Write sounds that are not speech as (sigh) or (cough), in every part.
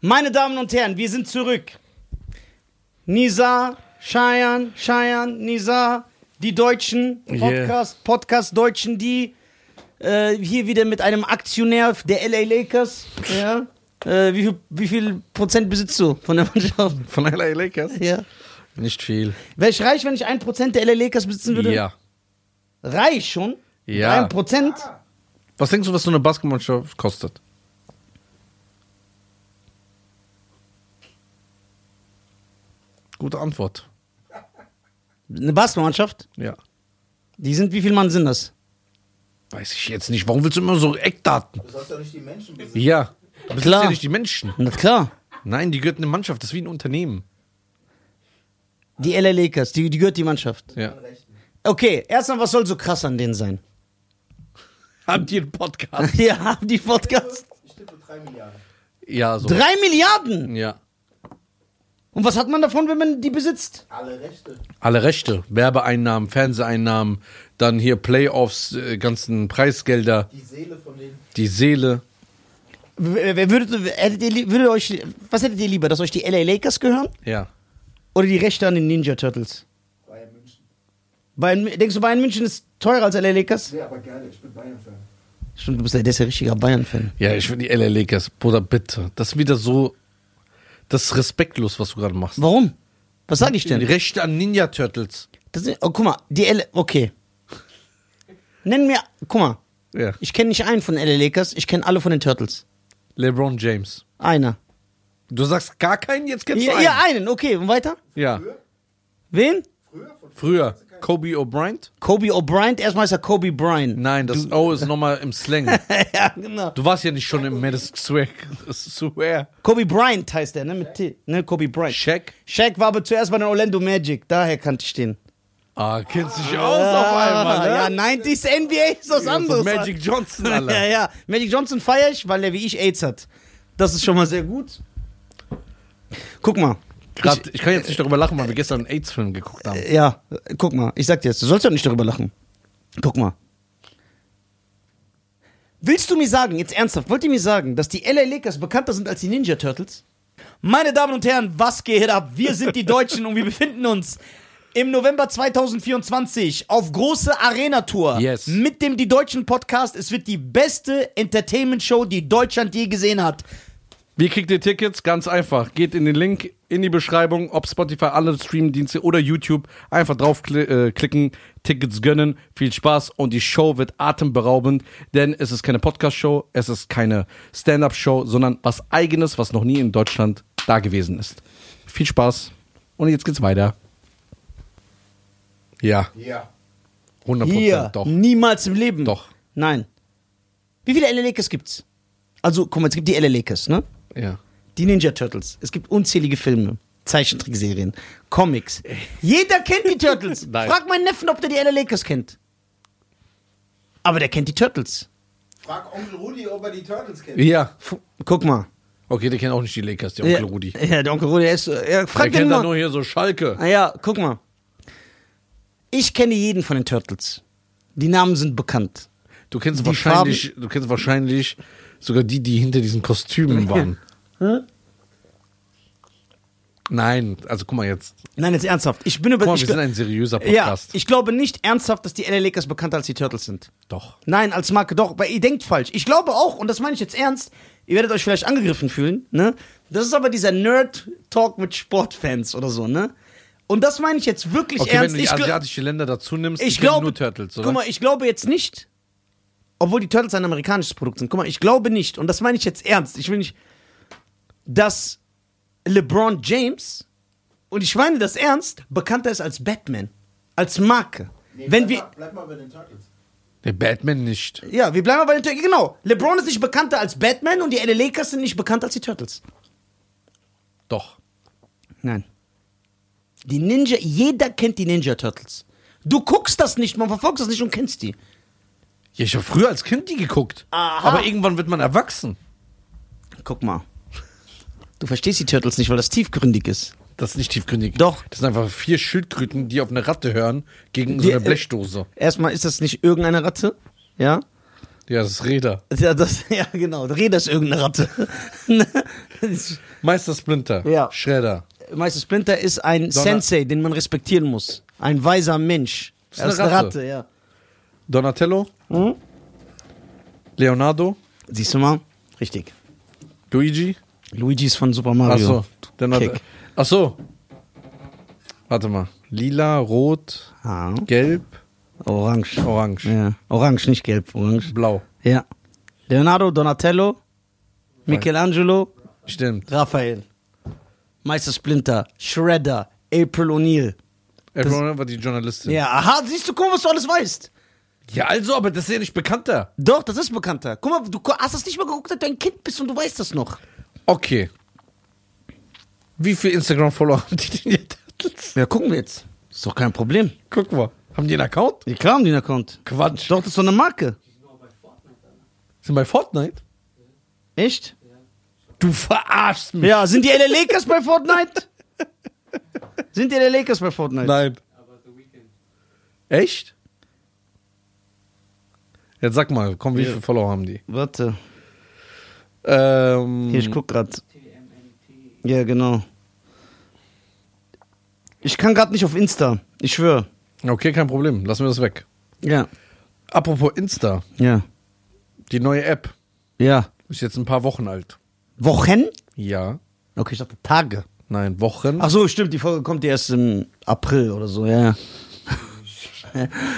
Meine Damen und Herren, wir sind zurück. Nisa, Cheyenne, Cheyenne, Nisa, die Deutschen, Yeah. Podcast, Podcast Deutschen, die äh, hier wieder mit einem Aktionär der LA Lakers. Ja. Äh, wie, viel, wie viel Prozent besitzt du von der Mannschaft? (laughs) Von LA Lakers? Ja. Nicht viel. Wäre ich reich, wenn ich ein Prozent der LA Lakers besitzen würde? Ja. Reich schon? Ja. Ein Prozent? Was denkst du, was so eine Basketballmannschaft kostet? Gute Antwort. Eine Basketballmannschaft? Ja. Die sind, wie viel Mann sind das? Weiß ich jetzt nicht. Warum willst du immer so Eckdaten? Du sollst ja nicht die Menschen besitzen. Ja. Du bist Klar. ja nicht die Menschen. Na klar. Nein, die gehört eine Mannschaft. Das ist wie ein Unternehmen. Die LA Lakers, die, die gehört die Mannschaft. Ja. Okay, erstmal, was soll so krass an denen sein? (laughs) Haben die einen Podcast? (laughs) Ja, haben die Podcast. Ich tippe 3 Milliarden. Ja, so. Drei Milliarden! Ja. Und was hat man davon, wenn man die besitzt? Alle Rechte. Alle Rechte. Werbeeinnahmen, Fernseheinnahmen, dann hier Playoffs, äh, ganzen Preisgelder, Die Seele von den. die Seele. Wer wer würdet, hättet ihr, würdet euch, was hättet ihr lieber, dass euch die LA Lakers gehören? Ja. Oder die Rechte an den Ninja Turtles? Bayern München. Bayern, denkst du, Bayern München ist teurer als LA Lakers? Nee, aber geil, ich bin Bayern-Fan. Stimmt, du bist ja, der ist ja richtiger Bayern-Fan. Ja, ich will die LA Lakers. Bruder, bitte. Das ist wieder so. Das ist respektlos, was du gerade machst. Warum? Was sag ich Die denn? Rechte an Ninja Turtles. Das ist, oh, guck mal, die LA, okay. Nenn mir, guck mal, Ja. ich kenne nicht einen von LA Lakers, ich kenne alle von den Turtles. LeBron James. Einer. Du sagst gar keinen, jetzt kennst du Ja, einen. ja, einen, okay, und weiter? Ja. Wen? Früher? Kobe O'Brien? Kobe O'Brien, erstmal ist er Kobe Bryant. Nein, das O ist nochmal im Slang. (laughs) ja, genau. Du warst ja nicht schon im Madison Square (laughs) Square. Kobe Bryant heißt der, ne? Mit T. Ne, Kobe Bryant. Shaq? Shaq war aber zuerst bei den Orlando Magic, daher kannte ich den. Ah, kennst dich aus auf einmal, ne? Ja, 90s NBA ist was Ja, anderes. von Magic Johnson, (laughs) ja, Alter. ja. Magic Johnson feiere ich, weil er wie ich AIDS hat. Das ist schon mal sehr gut. Guck mal. Grad, ich kann jetzt nicht darüber lachen, weil wir gestern einen AIDS-Film geguckt haben. Ja, guck mal. Ich sag dir jetzt, du sollst ja nicht darüber lachen. Guck mal. Willst du mir sagen, jetzt ernsthaft, wollt ihr mir sagen, dass die LA Lakers bekannter sind als die Ninja Turtles? Meine Damen und Herren, was geht ab? Wir sind die Deutschen und wir befinden uns im November 2024 auf große Arena-Tour Yes. mit dem Die Deutschen Podcast. Es wird die beste Entertainment-Show, die Deutschland je gesehen hat. Wie kriegt ihr Tickets? Ganz einfach. Geht in den Link in die Beschreibung, ob Spotify, alle Streamdienste oder YouTube. Einfach draufklicken, äh, klicken, Tickets gönnen. Viel Spaß und die Show wird atemberaubend, denn es ist keine Podcast-Show, es ist keine Stand-Up-Show, sondern was Eigenes, was noch nie in Deutschland da gewesen ist. Viel Spaß und jetzt geht's weiter. Ja, Ja. 100 Hier, Prozent, doch. niemals im Leben. Doch. Nein. Wie viele LA Lakers gibt's? Also, guck mal, es gibt die LA Lakers, ne? Ja. Die Ninja Turtles. Es gibt unzählige Filme, Zeichentrickserien, Comics. Jeder kennt die Turtles. (laughs) Frag meinen Neffen, ob der die LA Lakers kennt. Aber der kennt die Turtles. Frag Onkel Rudi, ob er die Turtles kennt. Ja. F guck mal. Okay, der kennt auch nicht die Lakers, der Onkel ja, Rudi. Ja, der Onkel Rudi, der ist. äh, Ja, frag Der kennt mal. dann nur hier so Schalke. Ah ja, guck mal. Ich kenne jeden von den Turtles. Die Namen sind bekannt. Du kennst Die wahrscheinlich, du kennst wahrscheinlich sogar die, die hinter diesen Kostümen waren. (laughs) Nein, also guck mal jetzt. Nein, jetzt ernsthaft. Ich bin über. Guck mal, ich, wir sind ein seriöser ja, Podcast. ich glaube nicht ernsthaft, dass die LA Lakers bekannter als die Turtles sind. Doch. Nein, als Marke doch, weil ihr denkt falsch. Ich glaube auch, und das meine ich jetzt ernst, ihr werdet euch vielleicht angegriffen fühlen, ne? Das ist aber dieser Nerd-Talk mit Sportfans oder so, ne? Und das meine ich jetzt wirklich Okay, wenn ernst. du die asiatische Länder dazu nimmst, ich glaube, nur Turtles, oder? guck mal, ich glaube jetzt nicht, obwohl die Turtles ein amerikanisches Produkt sind. Guck mal, ich glaube nicht, und das meine ich jetzt ernst. Ich will nicht, dass LeBron James, und ich meine das ernst, bekannter ist als Batman, als Marke. Nee, Wenn bleib wir, Mal, bleib mal bei den Turtles. Der Batman nicht. ja, wir bleiben mal bei den Turtles. Genau. LeBron ist nicht bekannter als Batman und die LA Lakers sind nicht bekannter als die Turtles. Doch. Nein. Die Ninja, jeder kennt die Ninja Turtles. Du guckst das nicht, man verfolgt das nicht und kennst die. Ja, ich habe früher als Kind die geguckt. Aha. Aber irgendwann wird man erwachsen. Guck mal. Du verstehst die Turtles nicht, weil das tiefgründig ist. Das ist nicht tiefgründig. Doch. Das sind einfach vier Schildkröten, die auf eine Ratte hören, gegen so Die- eine Blechdose. Erstmal ist das nicht irgendeine Ratte, ja, Ja, das ist Räder. Ja, das, (laughs) ja genau. Räder ist irgendeine Ratte. (laughs) Meister Splinter. Ja. Schredder. Meister Splinter ist ein Sensei, den man respektieren muss. Ein weiser Mensch. ist eine ist eine Ratte. Ratte, ja. Donatello. Mhm. Leonardo. Siehst du mal? Richtig. Luigi. Luigi ist von Super Mario. Achso. Dann hat, Kick. ach so. Warte mal. Lila, rot, Ah, gelb, orange. orange, Ja. Orange, nicht gelb. Orange. blau. Ja. Leonardo, Donatello, Michelangelo, Stimmt. Raphael. Meister Splinter, Shredder, April O'Neil. Everyone war die Journalistin. Ja, aha, siehst du, guck mal, was du alles weißt. ja, also, aber das ist ja nicht bekannter. Doch, das ist bekannter. Guck mal, du hast das nicht mal geguckt, seit du ein Kind bist und du weißt das noch. Okay. Wie viel Instagram-Follower haben die denn jetzt? Ja, gucken wir jetzt. Ist doch kein Problem. Guck mal. Haben die einen Account? Ja, klar haben die einen Account. Quatsch. Doch, das ist doch eine Marke. Sind bei Fortnite? Echt? Du verarschst mich. Ja, sind die LA Lakers bei Fortnite? (laughs) sind die LA Lakers bei Fortnite? Nein. Echt? Jetzt sag mal, komm, wie Ja. viele Follower haben die? Warte. Ähm, Hier, ich guck grad. Ja, genau. Ich kann grad nicht auf Insta. Ich schwöre. Okay, kein Problem. Lassen wir das weg. Ja. Apropos Insta, Ja. die neue App Ja. ist jetzt ein paar Wochen alt. Wochen? Ja. Okay, ich dachte Tage. Nein, Wochen. Ach so, stimmt, die Folge kommt erst im April oder so, ja.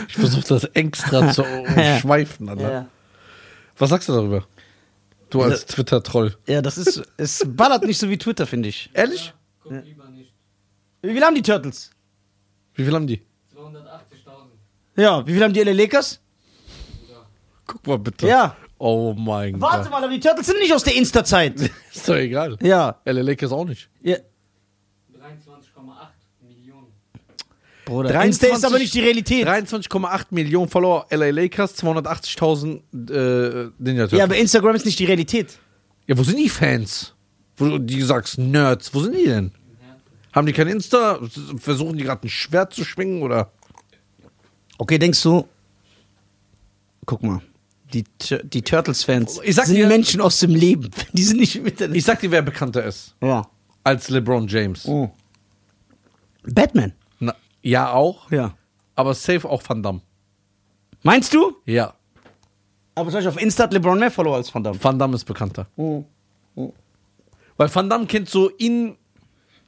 Ich versuche das extra zu (laughs) schweifen. Alter. Ja, Was sagst du darüber? Du als Ja. Twitter-Troll. ja das ist, es ballert nicht so wie Twitter, finde ich. Ehrlich? Guck lieber nicht. Wie viel haben die Turtles? Wie viel haben die? 280.000. Ja, wie viel haben die LA Lakers? Guck mal bitte. Ja. Oh mein Warte Gott. mal, aber die Turtles sind nicht aus der Insta-Zeit. (laughs) Ist doch egal. ja. LA Lakers auch nicht. ja. 23,8 Millionen. Bruder, 23 Insta ist aber nicht die Realität. 23,8 Millionen Follower LA Lakers, 280.000 äh, Ninja Turtles. Ja, aber Instagram ist nicht die Realität. Ja, wo sind die Fans? Wo du die sagst, Nerds, wo sind die denn? Haben die kein Insta? Versuchen die gerade ein Schwert zu schwingen oder? Okay, denkst du, guck mal, die, die Turtles-Fans sind dir- Menschen aus dem Leben. (laughs) Die sind nicht mit der Ich sag dir, wer bekannter ist Ja. als LeBron James. Oh. Batman. Ja, auch, Ja. aber safe auch Van Damme. Meinst du? Ja, Aber zum Beispiel auf Insta hat LeBron mehr Follower als Van Damme. Van Damme ist bekannter. Oh. Weil Van Damme kennt so in,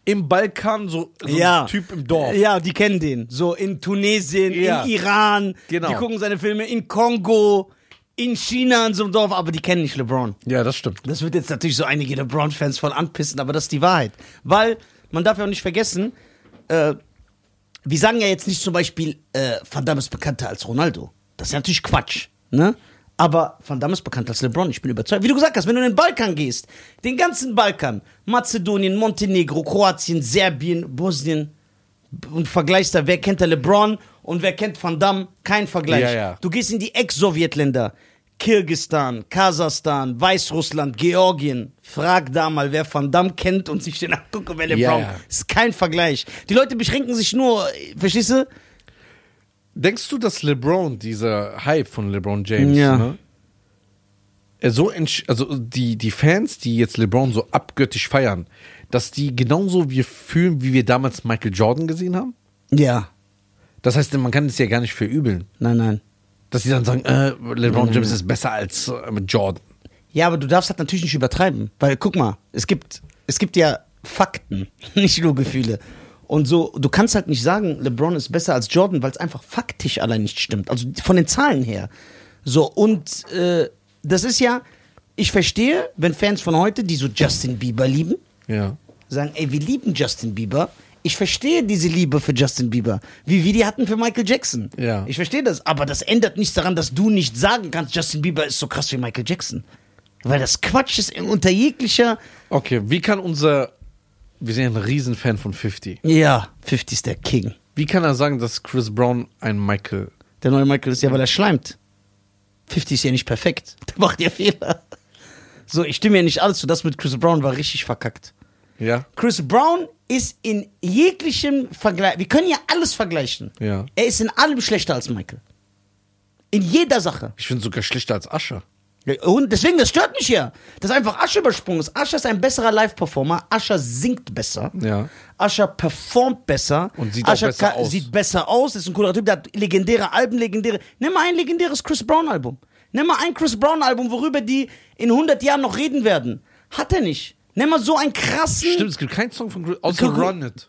im Balkan so, so ja. einen Typ im Dorf. Ja, die kennen den. So in Tunesien, Ja. in Iran. Genau. Die gucken seine Filme in Kongo, in China in so einem Dorf, aber die kennen nicht LeBron. Ja, das stimmt. Das wird jetzt natürlich so einige LeBron-Fans voll anpissen, aber das ist die Wahrheit. Weil, man darf ja auch nicht vergessen, äh, wir sagen ja jetzt nicht zum Beispiel, äh, Van Damme ist bekannter als Ronaldo. Das ist ja natürlich Quatsch, ne? Aber Van Damme ist bekannter als LeBron, ich bin überzeugt. Wie du gesagt hast, wenn du in den Balkan gehst, den ganzen Balkan, Mazedonien, Montenegro, Kroatien, Serbien, Bosnien, und vergleichst da, wer kennt der LeBron und wer kennt Van Damme, kein Vergleich. Ja, ja. Du gehst in die Ex-Sowjetländer, Kirgistan, Kasachstan, Weißrussland, Georgien. Frag da mal, wer Van Damme kennt und sich den angucke, wer LeBron. Ja, ja. Ist kein Vergleich. Die Leute beschränken sich nur, verstehst du? Denkst du, dass LeBron, dieser Hype von LeBron James, Ja. ne, er so also die, die Fans, die jetzt LeBron so abgöttisch feiern, dass die genauso wir fühlen, wie wir damals Michael Jordan gesehen haben? Ja. Das heißt, man kann es ja gar nicht verübeln. Nein, nein. Dass sie dann sagen, äh, LeBron James ist besser als äh, Jordan. Ja, aber du darfst das natürlich nicht übertreiben. Weil, guck mal, es gibt, es gibt ja Fakten, (laughs) nicht nur Gefühle. Und so, du kannst halt nicht sagen, LeBron ist besser als Jordan, weil es einfach faktisch allein nicht stimmt. Also von den Zahlen her. So, und äh, das ist ja, ich verstehe, wenn Fans von heute, die so Justin Bieber lieben, Ja. sagen, ey, wir lieben Justin Bieber. Ich verstehe diese Liebe für Justin Bieber, wie wir die hatten für Michael Jackson. Ja. Ich verstehe das, aber das ändert nichts daran, dass du nicht sagen kannst, Justin Bieber ist so krass wie Michael Jackson. Weil das Quatsch ist unter jeglicher. Okay, wie kann unser, wir sind ja ein Riesenfan von 50. Ja, 50 ist der King. Wie kann er sagen, dass Chris Brown ein Michael, Der neue Michael ist ja, weil er schleimt. 50 ist ja nicht perfekt. (laughs) Der macht ja Fehler. So, ich stimme ja nicht alles zu. Das mit Chris Brown war richtig verkackt. Ja? Chris Brown ist in jeglichem Vergleich. Wir können ja alles vergleichen. Ja. Er ist in allem schlechter als Michael. In jeder Sache. Ich finde sogar schlechter als Ascher. Ja, Und deswegen, das stört mich ja. Dass einfach Asche übersprungen ist. Ascher ist ein besserer Live-Performer. Ascher singt besser. Ja. Ascher performt besser. Und sieht auch Usher besser aus. Sieht besser aus, ist ein cooler Typ, der hat legendäre Alben, legendäre. Nimm mal ein legendäres Chris Brown-Album. Nimm mal ein Chris Brown-Album, worüber die in 100 Jahren noch reden werden. Hat er nicht. Nimm mal so einen krassen. Stimmt, es gibt keinen Song von Chris, außer Guck- Run It.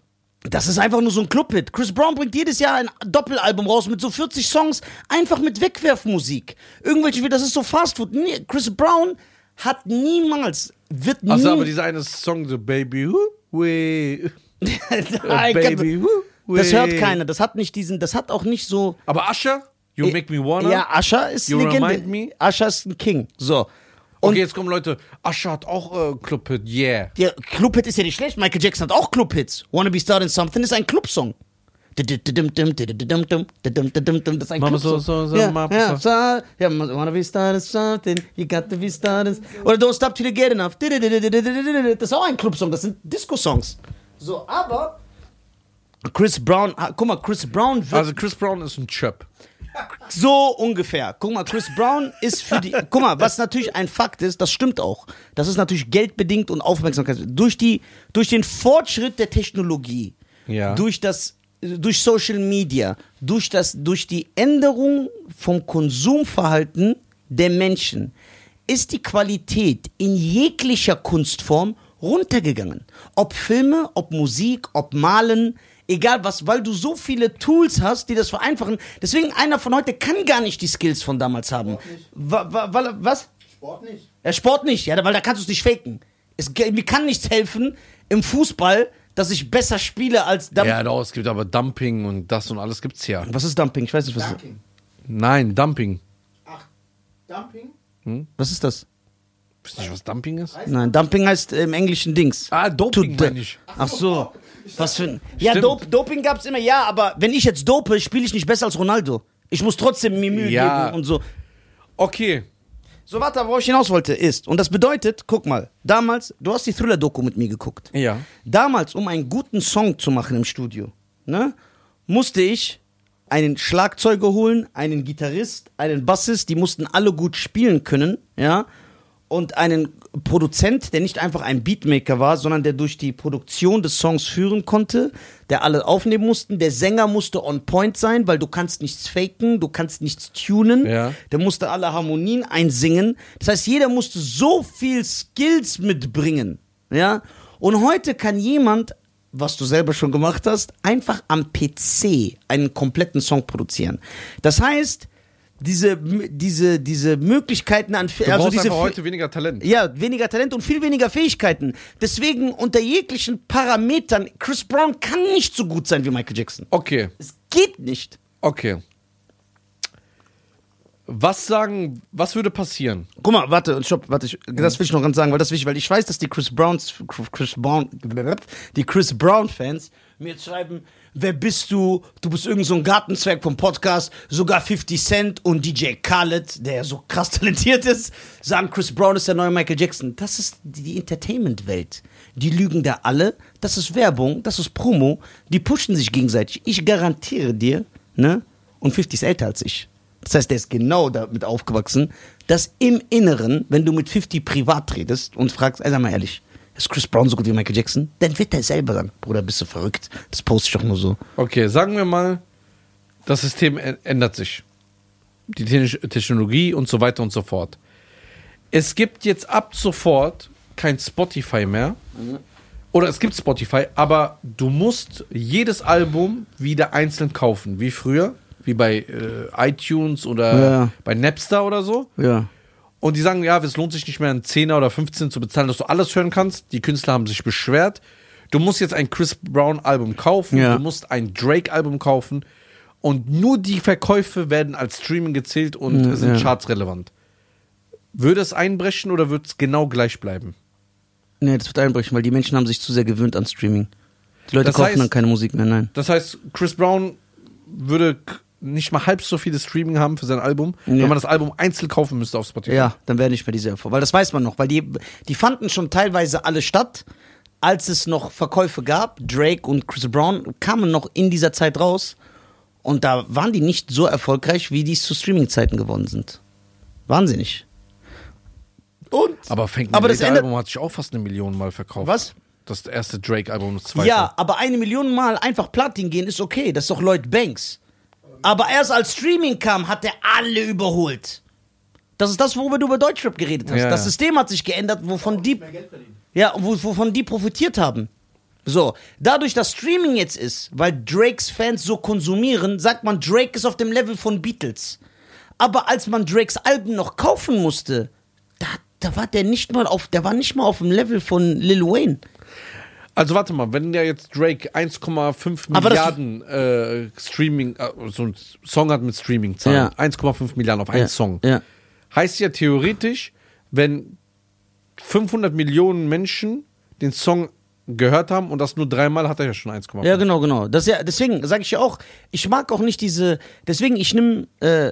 Das ist einfach nur so ein Clubhit. Chris Brown bringt jedes Jahr ein Doppelalbum raus mit so 40 Songs, einfach mit Wegwerfmusik. Irgendwelche, das ist so Fastfood. Chris Brown hat niemals, wird nie. Achso, aber dieser eine Song, so Baby, who, we, (laughs) Baby, who, we. das hört keiner. Das hat nicht diesen, das hat auch nicht so. Aber Ascher, You Make Me Wanna. Ja, Asher ist You Legende. Remind Me? Asher ist ein King. So. Und okay, jetzt kommen Leute, Ascher hat auch äh, Clubhit, yeah. der Clubhit ist ja nicht schlecht. Michael Jackson hat auch Clubhits. Wanna Be Starting Something ist ein Clubsong. Das ist ein Mama, Clubsong. so, so, so, ja, ja, so. ja, wanna be starting something, you got to be starting. Oder Don't Stop Till You Get Enough. Das ist auch ein Clubsong, das sind Disco-Songs. So, aber Chris Brown, ah, guck mal, Chris Brown wird Also Chris Brown ist ein Chöp. So ungefähr. Guck mal, Chris Brown ist für die. Guck mal, was natürlich ein Fakt ist, das stimmt auch. Das ist natürlich geldbedingt und Aufmerksamkeit. Durch, die, durch den Fortschritt der Technologie, Ja. durch das durch Social Media, durch, das, durch die Änderung vom Konsumverhalten der Menschen ist die Qualität in jeglicher Kunstform runtergegangen. Ob Filme, ob Musik, ob Malen, egal was, weil du so viele Tools hast, die das vereinfachen. Deswegen einer von heute kann gar nicht die Skills von damals haben. Wa- wa- Weil, was? Sport nicht. Ja, Sport nicht, ja, weil da kannst du es nicht faken. Es, mir kann nichts helfen im Fußball, dass ich besser spiele als Dump Ja, doch, es gibt aber Dumping und das und alles gibt's ja. Was ist Dumping? Ich weiß nicht, was, Dunking. Nein, Dumping. Ach, Dumping? was ist das? Wisst ihr nicht, was Dumping ist? Nein, Dumping heißt im Englischen Dings. Ah, Doping meine ich. Ach so. Was für ein. Ja. Dop, Doping gab's immer, ja, aber wenn ich jetzt dope, spiele ich nicht besser als Ronaldo. Ich muss trotzdem mir Mühe Ja. geben und so. Okay. So, warte, worauf ich hinaus wollte, ist, und das bedeutet, guck mal, damals, du hast die Thriller-Doku mit mir geguckt. Ja. Damals, um einen guten Song zu machen im Studio, ne, musste ich einen Schlagzeuger holen, einen Gitarrist, einen Bassist, die mussten alle gut spielen können, ja, und einen Produzent, der nicht einfach ein Beatmaker war, sondern der durch die Produktion des Songs führen konnte, der alle aufnehmen mussten. Der Sänger musste on point sein, weil du kannst nichts faken, du kannst nichts tunen. Ja. Der musste alle Harmonien einsingen. Das heißt, jeder musste so viel Skills mitbringen. Ja? Und heute kann jemand, was du selber schon gemacht hast, einfach am PC einen kompletten Song produzieren. Das heißt, diese, diese, diese Möglichkeiten an Du also diese heute weniger Talent. ja, weniger Talent und viel weniger Fähigkeiten. Deswegen unter jeglichen Parametern, Chris Brown kann nicht so gut sein wie Michael Jackson. Okay, Es geht nicht. okay. Was sagen, was würde passieren? Guck mal, warte, stopp, warte, ich, das will ich noch ganz sagen, weil das wichtig, weil ich weiß, dass die Chris Browns, Chris Brown, die Chris Brown Fans mir schreiben, wer bist du? Du bist irgend so ein Gartenzwerg vom Podcast, sogar 50 Cent und DJ Khaled, der so krass (laughs) talentiert ist, sagen, Chris Brown ist der neue Michael Jackson. Das ist die Entertainment-Welt. Die lügen da alle, das ist Werbung, das ist Promo, die pushen sich gegenseitig. Ich garantiere dir, ne? Und 50 ist älter als ich. Das heißt, der ist genau damit aufgewachsen, dass im Inneren, wenn du mit 50 privat redest und fragst, ey, sag mal ehrlich, ist Chris Brown so gut wie Michael Jackson? Dann wird er selber sagen, Bruder, bist du verrückt? Das poste ich doch nur so. Okay, sagen wir mal, das System ändert sich. Die Te- Technologie und so weiter und so fort. Es gibt jetzt ab sofort kein Spotify mehr. Oder es gibt Spotify, aber du musst jedes Album wieder einzeln kaufen, wie früher, wie bei äh, iTunes oder Ja. bei Napster oder so. Ja. Und die sagen, ja, es lohnt sich nicht mehr, einen 10er oder 15 zu bezahlen, dass du alles hören kannst. Die Künstler haben sich beschwert. Du musst jetzt ein Chris Brown Album kaufen, Ja. du musst ein Drake Album kaufen und nur die Verkäufe werden als Streaming gezählt und Ja, sind ja. chartsrelevant. Würde es einbrechen oder wird es genau gleich bleiben? Nee, das wird einbrechen, weil die Menschen haben sich zu sehr gewöhnt an Streaming. Die Leute Das kaufen heißt- dann keine Musik mehr, nein. Das heißt, Chris Brown würde nicht mal halb so viele Streaming haben für sein Album, Ja. wenn man das Album einzeln kaufen müsste auf Spotify. Ja, dann wäre nicht mehr diese Erfolg. Weil das weiß man noch, weil die, die fanden schon teilweise alle statt, als es noch Verkäufe gab. Drake und Chris Brown kamen noch in dieser Zeit raus. Und da waren die nicht so erfolgreich, wie die es zu Streaming-Zeiten geworden sind. Wahnsinnig. Und? Aber Fängt Aber das ändert- Album hat sich auch fast eine Million Mal verkauft. Was? Das erste Drake-Album, das zweite. Ja, aber eine Million Mal einfach Platin gehen ist okay. Das ist doch Lloyd Banks. Aber erst als Streaming kam, hat er alle überholt. Das ist das, worüber du über Deutschrap geredet hast. Ja. Das System hat sich geändert, wovon die, ja, wo, wovon die profitiert haben. So, dadurch, dass Streaming jetzt ist, weil Drakes Fans so konsumieren, sagt man, Drake ist auf dem Level von Beatles. Aber als man Drakes Alben noch kaufen musste, da, da war der nicht mal auf, der war nicht mal auf dem Level von Lil Wayne. Also warte mal, wenn der jetzt Drake 1,5 Aber das- Milliarden äh, Streaming, äh, so ein Song hat mit Streaming-Zahlen, Ja. 1,5 Milliarden auf einen Ja, Song, ja. heißt ja theoretisch, wenn 500 Millionen Menschen den Song gehört haben und das nur dreimal, hat er ja schon 1,5. Ja, genau, genau. Das ja, deswegen sage ich ja auch, ich mag auch nicht diese, deswegen ich nehme, äh,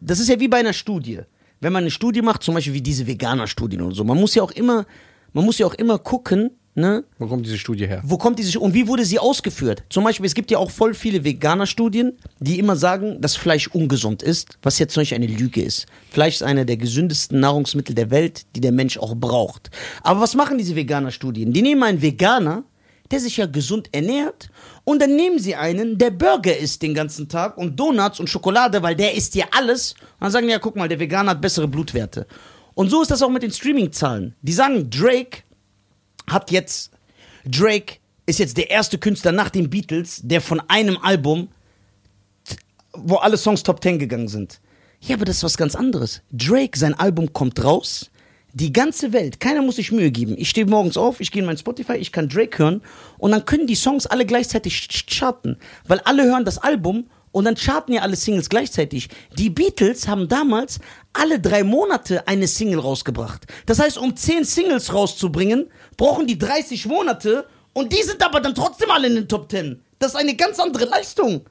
das ist ja wie bei einer Studie. Wenn man eine Studie macht, zum Beispiel wie diese Veganer-Studien oder so, man muss ja auch immer, man muss ja auch immer gucken, ne, Wo kommt diese Studie her? wo kommt diese und wie wurde sie ausgeführt? Zum Beispiel, es gibt ja auch voll viele Veganer-Studien, die immer sagen, dass Fleisch ungesund ist, was jetzt Beispiel eine Lüge ist. Fleisch ist einer der gesündesten Nahrungsmittel der Welt, die der Mensch auch braucht. Aber was machen diese Veganer-Studien? Die nehmen einen Veganer, der sich ja gesund ernährt, und dann nehmen sie einen, der Burger isst den ganzen Tag und Donuts und Schokolade, weil der isst ja alles. Und dann sagen die, ja, guck mal, der Veganer hat bessere Blutwerte. Und so ist das auch mit den Streaming-Zahlen. Die sagen, Drake hat jetzt Drake ist jetzt der erste Künstler nach den Beatles, der von einem Album, wo alle Songs Top 10 gegangen sind. Ja, aber das ist was ganz anderes. Drake, sein Album kommt raus. Die ganze Welt, keiner muss sich Mühe geben. Ich stehe morgens auf, ich gehe in mein Spotify, ich kann Drake hören und dann können die Songs alle gleichzeitig ch- charten. Weil alle hören das Album und dann charten ja alle Singles gleichzeitig. Die Beatles haben damals alle drei Monate eine Single rausgebracht. Das heißt, um zehn Singles rauszubringen, brauchen die 30 Monate und die sind aber dann trotzdem alle in den Top 10. Das ist eine ganz andere Leistung.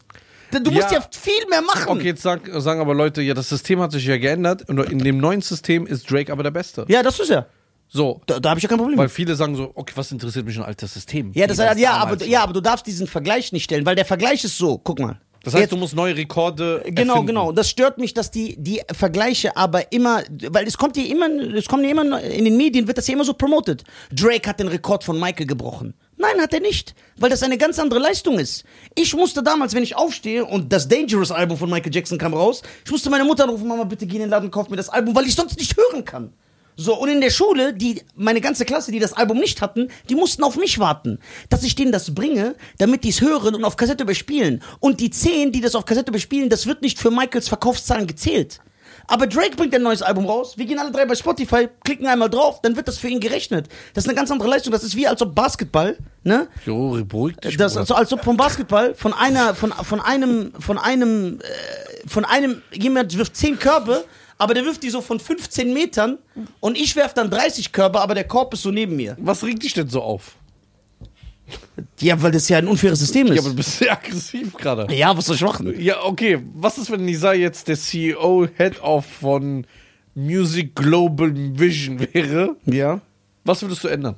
Du musst Ja. ja viel mehr machen. Okay, jetzt sag, sagen aber Leute, ja, das System hat sich ja geändert und in dem neuen System ist Drake aber der Beste. Ja, das ist ja. So, Da, da habe ich ja kein Problem. weil viele sagen so, okay, was interessiert mich ein altes System? ja, das, Wie ja, aber, ja, aber du darfst diesen Vergleich nicht stellen, weil der Vergleich ist so. Guck mal. Das heißt, Jetzt- du musst neue Rekorde Genau, erfinden. genau. Das stört mich, dass die, die Vergleiche aber immer, weil es kommt hier immer, es kommt hier immer, in den Medien wird das hier immer so promotet. Drake hat den Rekord von Michael gebrochen. Nein, hat er nicht, weil das eine ganz andere Leistung ist. Ich musste damals, wenn ich aufstehe und das Dangerous Album von Michael Jackson kam raus, ich musste meine Mutter anrufen, Mama, bitte geh in den Laden und kauf mir das Album, weil ich sonst nicht hören kann. So, und in der Schule, die, meine ganze Klasse, die das Album nicht hatten, die mussten auf mich warten, dass ich denen das bringe, damit die es hören und auf Kassette überspielen. Und die zehn, die das auf Kassette überspielen, das wird nicht für Michaels Verkaufszahlen gezählt. Aber Drake bringt ein neues Album raus, wir gehen alle drei bei Spotify, klicken einmal drauf, dann wird das für ihn gerechnet. Das ist eine ganz andere Leistung, das ist wie als ob Basketball, ne? Jo, beruhig dich. Das, also, als ob vom Basketball von einer, von, von einem, von einem, äh, von einem, jemand wirft 10 Körbe, aber der wirft die so von 15 Metern und ich werf dann 30 Körbe, aber der Korb ist so neben mir. was regt dich denn so auf? Ja, weil das ja ein unfaires System Ja, ist. aber du bist sehr aggressiv gerade. Ja, was soll ich machen? Ja, okay. Was ist, wenn Nisa jetzt der CEO, Head of von Music Global Vision wäre? Ja. Was würdest du ändern?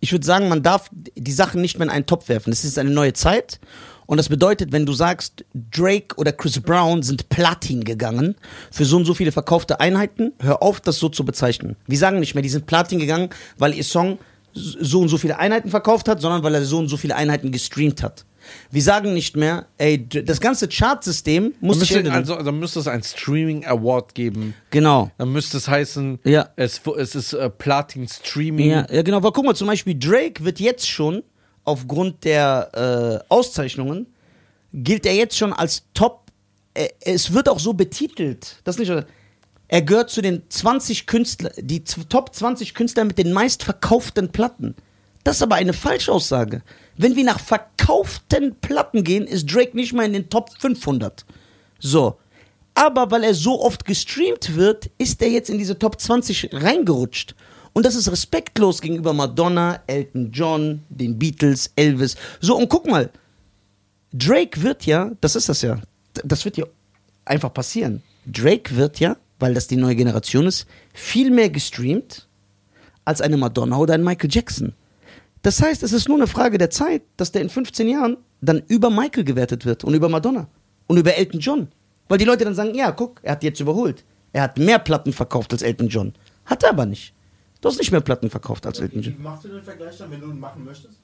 Ich würde sagen, man darf die Sachen nicht mehr in einen Topf werfen. Es ist eine neue Zeit. Und das bedeutet, wenn du sagst, Drake oder Chris Brown sind Platin gegangen für so und so viele verkaufte Einheiten, hör auf, das so zu bezeichnen. Wir sagen nicht mehr, die sind Platin gegangen, weil ihr Song so und so viele Einheiten verkauft hat, sondern weil er so und so viele Einheiten gestreamt hat. Wir sagen nicht mehr, ey, das ganze Chartsystem muss Dann müsste, ändern. also, dann müsste es ein Streaming Award geben. genau. Dann müsste es heißen, Ja. es, es ist äh, Platin Streaming. Ja, ja, genau. Weil guck mal, zum Beispiel Drake wird jetzt schon aufgrund der äh, Auszeichnungen gilt er jetzt schon als Top. Äh, es wird auch so betitelt. Das nicht. Er gehört zu den 20 Künstler, die Top 20 Künstler mit den meistverkauften Platten. Das ist aber eine Falschaussage. Wenn wir nach verkauften Platten gehen, ist Drake nicht mal in den Top 500. So. Aber weil er so oft gestreamt wird, ist er jetzt in diese Top 20 reingerutscht. Und das ist respektlos gegenüber Madonna, Elton John, den Beatles, Elvis. So, und guck mal, Drake wird ja, das ist das ja, das wird ja einfach passieren. Drake wird ja, weil das die neue Generation ist, viel mehr gestreamt als eine Madonna oder ein Michael Jackson. Das heißt, es ist nur eine Frage der Zeit, dass der in 15 Jahren dann über Michael gewertet wird und über Madonna und über Elton John. Weil die Leute dann sagen, ja, guck, er hat jetzt überholt. Er hat mehr Platten verkauft als Elton John. Hat er aber nicht. Du hast nicht mehr Platten verkauft als Elton Wie John. machst du den Vergleich dann, wenn du ihn machen möchtest?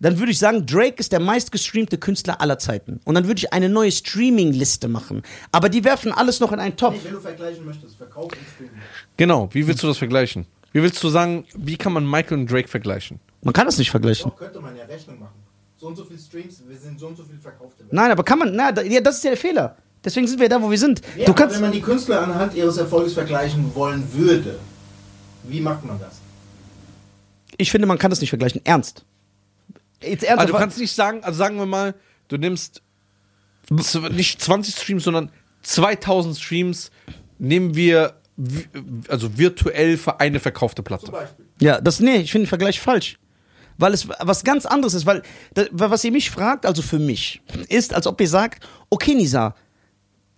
Dann würde ich sagen, Drake ist der meistgestreamte Künstler aller Zeiten. Und dann würde ich eine neue Streaming-Liste machen. Aber die werfen alles noch in einen Topf. Nee, wenn du vergleichen möchtest, Verkauf und Streaming. Genau, wie willst du das vergleichen? Wie willst du sagen, wie kann man Michael und Drake vergleichen? Man kann das nicht vergleichen. Doch, könnte man ja Rechnung machen. So und so viel Streams, wir sind so und so viel verkaufte. Nein, aber kann man, na, da, ja, das ist ja der Fehler. Deswegen sind wir da, wo wir sind. Ja, du kannst, wenn man die Künstler anhand ihres Erfolgs vergleichen wollen würde, wie macht man das? ich finde, man kann das nicht vergleichen. Ernst. Jetzt ernsthaft. Also du kannst nicht sagen, also sagen wir mal, du nimmst nicht 20 Streams, sondern 2000 Streams nehmen wir also virtuell für eine verkaufte Zum Platte. Beispiel. Ja, das, nee, ich finde den Vergleich falsch. Weil es was ganz anderes ist, weil, was ihr mich fragt, also für mich, ist, als ob ihr sagt, okay, Nisa,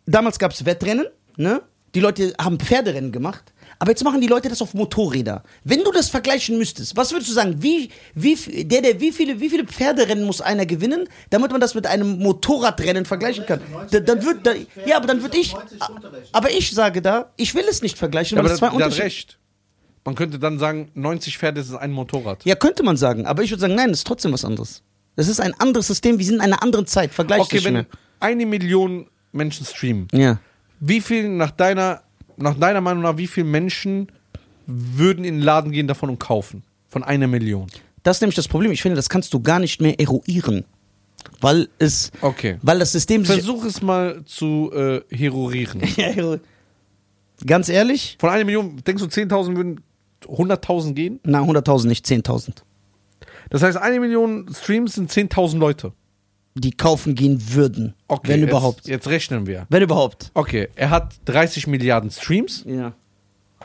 damals gab es Wettrennen, ne? Die Leute haben Pferderennen gemacht, aber jetzt machen die Leute das auf Motorräder. Wenn du das vergleichen müsstest, was würdest du sagen, wie, wie, der, der, wie, viele, wie viele Pferderennen muss einer gewinnen, damit man das mit einem Motorradrennen vergleichen kann? Da, dann würd, da, ja, aber dann würde ich, aber ich sage da, ich will es nicht vergleichen, Ja, aber es zwei Unterschiede recht. Man könnte dann sagen, 90 Pferde ist ein Motorrad. Ja, könnte man sagen, aber ich würde sagen, nein, das ist trotzdem was anderes. Das ist ein anderes System, wir sind in einer anderen Zeit, vergleich Okay, nicht wenn mehr. eine Million Menschen streamen, Ja. wie viel nach deiner, nach deiner Meinung nach, wie viele Menschen würden in den Laden gehen davon und kaufen? Von einer Million. Das ist nämlich das Problem. Ich finde, das kannst du gar nicht mehr eruieren. Weil es, Okay. weil das System. Versuch es mal zu äh, herorieren. (laughs) Ganz ehrlich? Von einer Million, denkst du 10.000 würden 100.000 gehen? Na, 100.000, nicht 10.000. Das heißt, eine Million Streams sind 10.000 Leute. Die kaufen gehen würden. Okay, wenn jetzt, überhaupt. Jetzt rechnen wir. Wenn überhaupt. Okay, er hat 30 Milliarden Streams. Ja.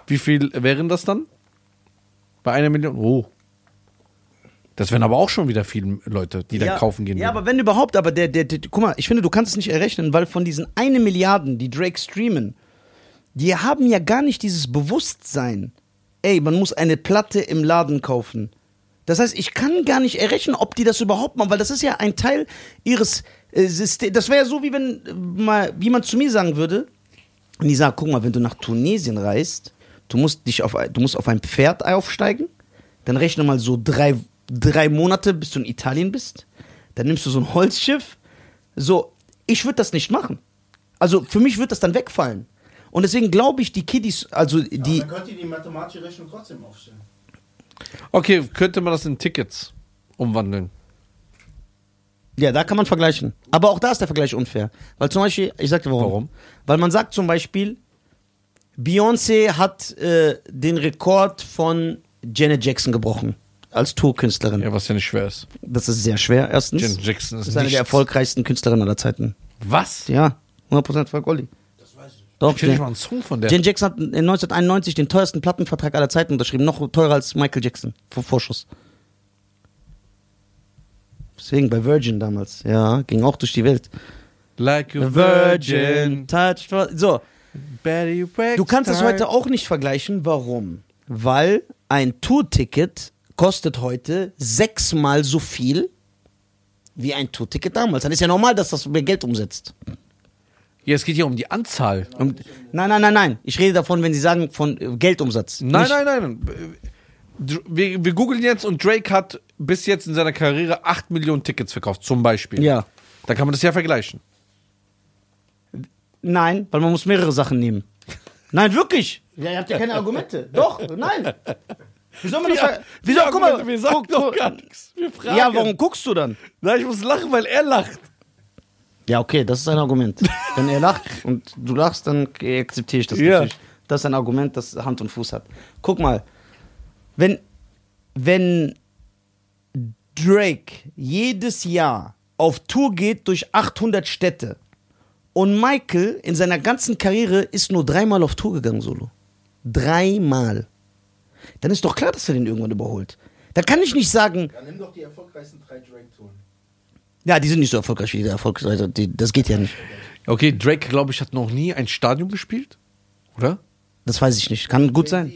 Wie viel wären das dann? Bei einer Million? Oh. Das wären aber auch schon wieder viele Leute, die dann ja, kaufen gehen Ja, würden. aber wenn überhaupt, aber der, der, der, guck mal, ich finde, du kannst es nicht errechnen, weil von diesen eine Milliarden, die Drake streamen, die haben ja gar nicht dieses Bewusstsein. Ey, man muss eine Platte im Laden kaufen. Das heißt, ich kann gar nicht errechnen, ob die das überhaupt machen, weil das ist ja ein Teil ihres äh, Systems. Das wäre ja so, wie wenn äh, mal jemand zu mir sagen würde, und die sagt, guck mal, wenn du nach Tunesien reist, du musst dich auf, ein- du musst auf ein Pferd aufsteigen, dann rechne mal so drei, drei Monate, bis du in Italien bist, dann nimmst du so ein Holzschiff. So, ich würde das nicht machen. Also für mich wird das dann wegfallen. Und deswegen glaube ich, die Kiddies, also Die, die, dann könnt ihr die mathematische Rechnung trotzdem aufstellen. Okay, könnte man das in Tickets umwandeln? ja, da kann man vergleichen. Aber auch da ist der Vergleich unfair. Weil zum Beispiel, ich sag dir warum. Warum? Weil man sagt zum Beispiel, Beyoncé hat äh, den Rekord von Janet Jackson gebrochen. Als Tourkünstlerin. Ja, was ja nicht schwer ist. Das ist sehr schwer, erstens. Janet Jackson ist ist eine nichts. der erfolgreichsten Künstlerinnen aller Zeiten. Was? Ja, 100% Frag Olli. Doch, Ich nicht Jan- mal einen Song von der. Janet Jackson hat in 1991 den teuersten Plattenvertrag aller Zeiten unterschrieben. Noch teurer als Michael Jackson. Vor Vorschuss. Deswegen bei Virgin damals. Ja, ging auch durch die Welt. like a virgin. Touched. So, du kannst das heute auch nicht vergleichen. Warum? Weil ein Tourticket kostet heute sechsmal so viel wie ein Tourticket damals. Dann ist ja normal, dass das mehr Geld umsetzt. Ja, es geht ja um die Anzahl. Und, nein, nein, nein, nein. Ich rede davon, wenn Sie sagen von äh, Geldumsatz. Nein, Nicht- nein, nein. Wir, wir googeln jetzt und Drake hat bis jetzt in seiner Karriere 8 Millionen Tickets verkauft, zum Beispiel. Ja. Da kann man das ja vergleichen. Nein, weil man muss mehrere Sachen nehmen. Nein, wirklich. Ja, ihr habt ja keine Argumente. Doch, nein. Wie soll man das ver- Wieso? Guck mal, wir sagen guck, doch gar nichts. Wir fragen. Ja, warum guckst du dann? Nein, ich muss lachen, weil er lacht. Ja, okay, das ist ein Argument. (laughs) Wenn er lacht und du lachst, dann akzeptiere ich das Ja. natürlich. Das ist ein Argument, das Hand und Fuß hat. Guck mal, wenn, wenn Drake jedes Jahr auf Tour geht durch 800 Städte und Michael in seiner ganzen Karriere ist nur dreimal auf Tour gegangen, solo. Dreimal. Dann ist doch klar, dass er den irgendwann überholt. Da kann ich nicht sagen, Dann nimm doch die erfolgreichsten drei Drake-Touren. Ja, die sind nicht so erfolgreich wie der Erfolg. Also die, das geht ja nicht. Okay, Drake, glaube ich, hat noch nie ein Stadion gespielt. Oder? Das weiß ich nicht. Kann gut sein.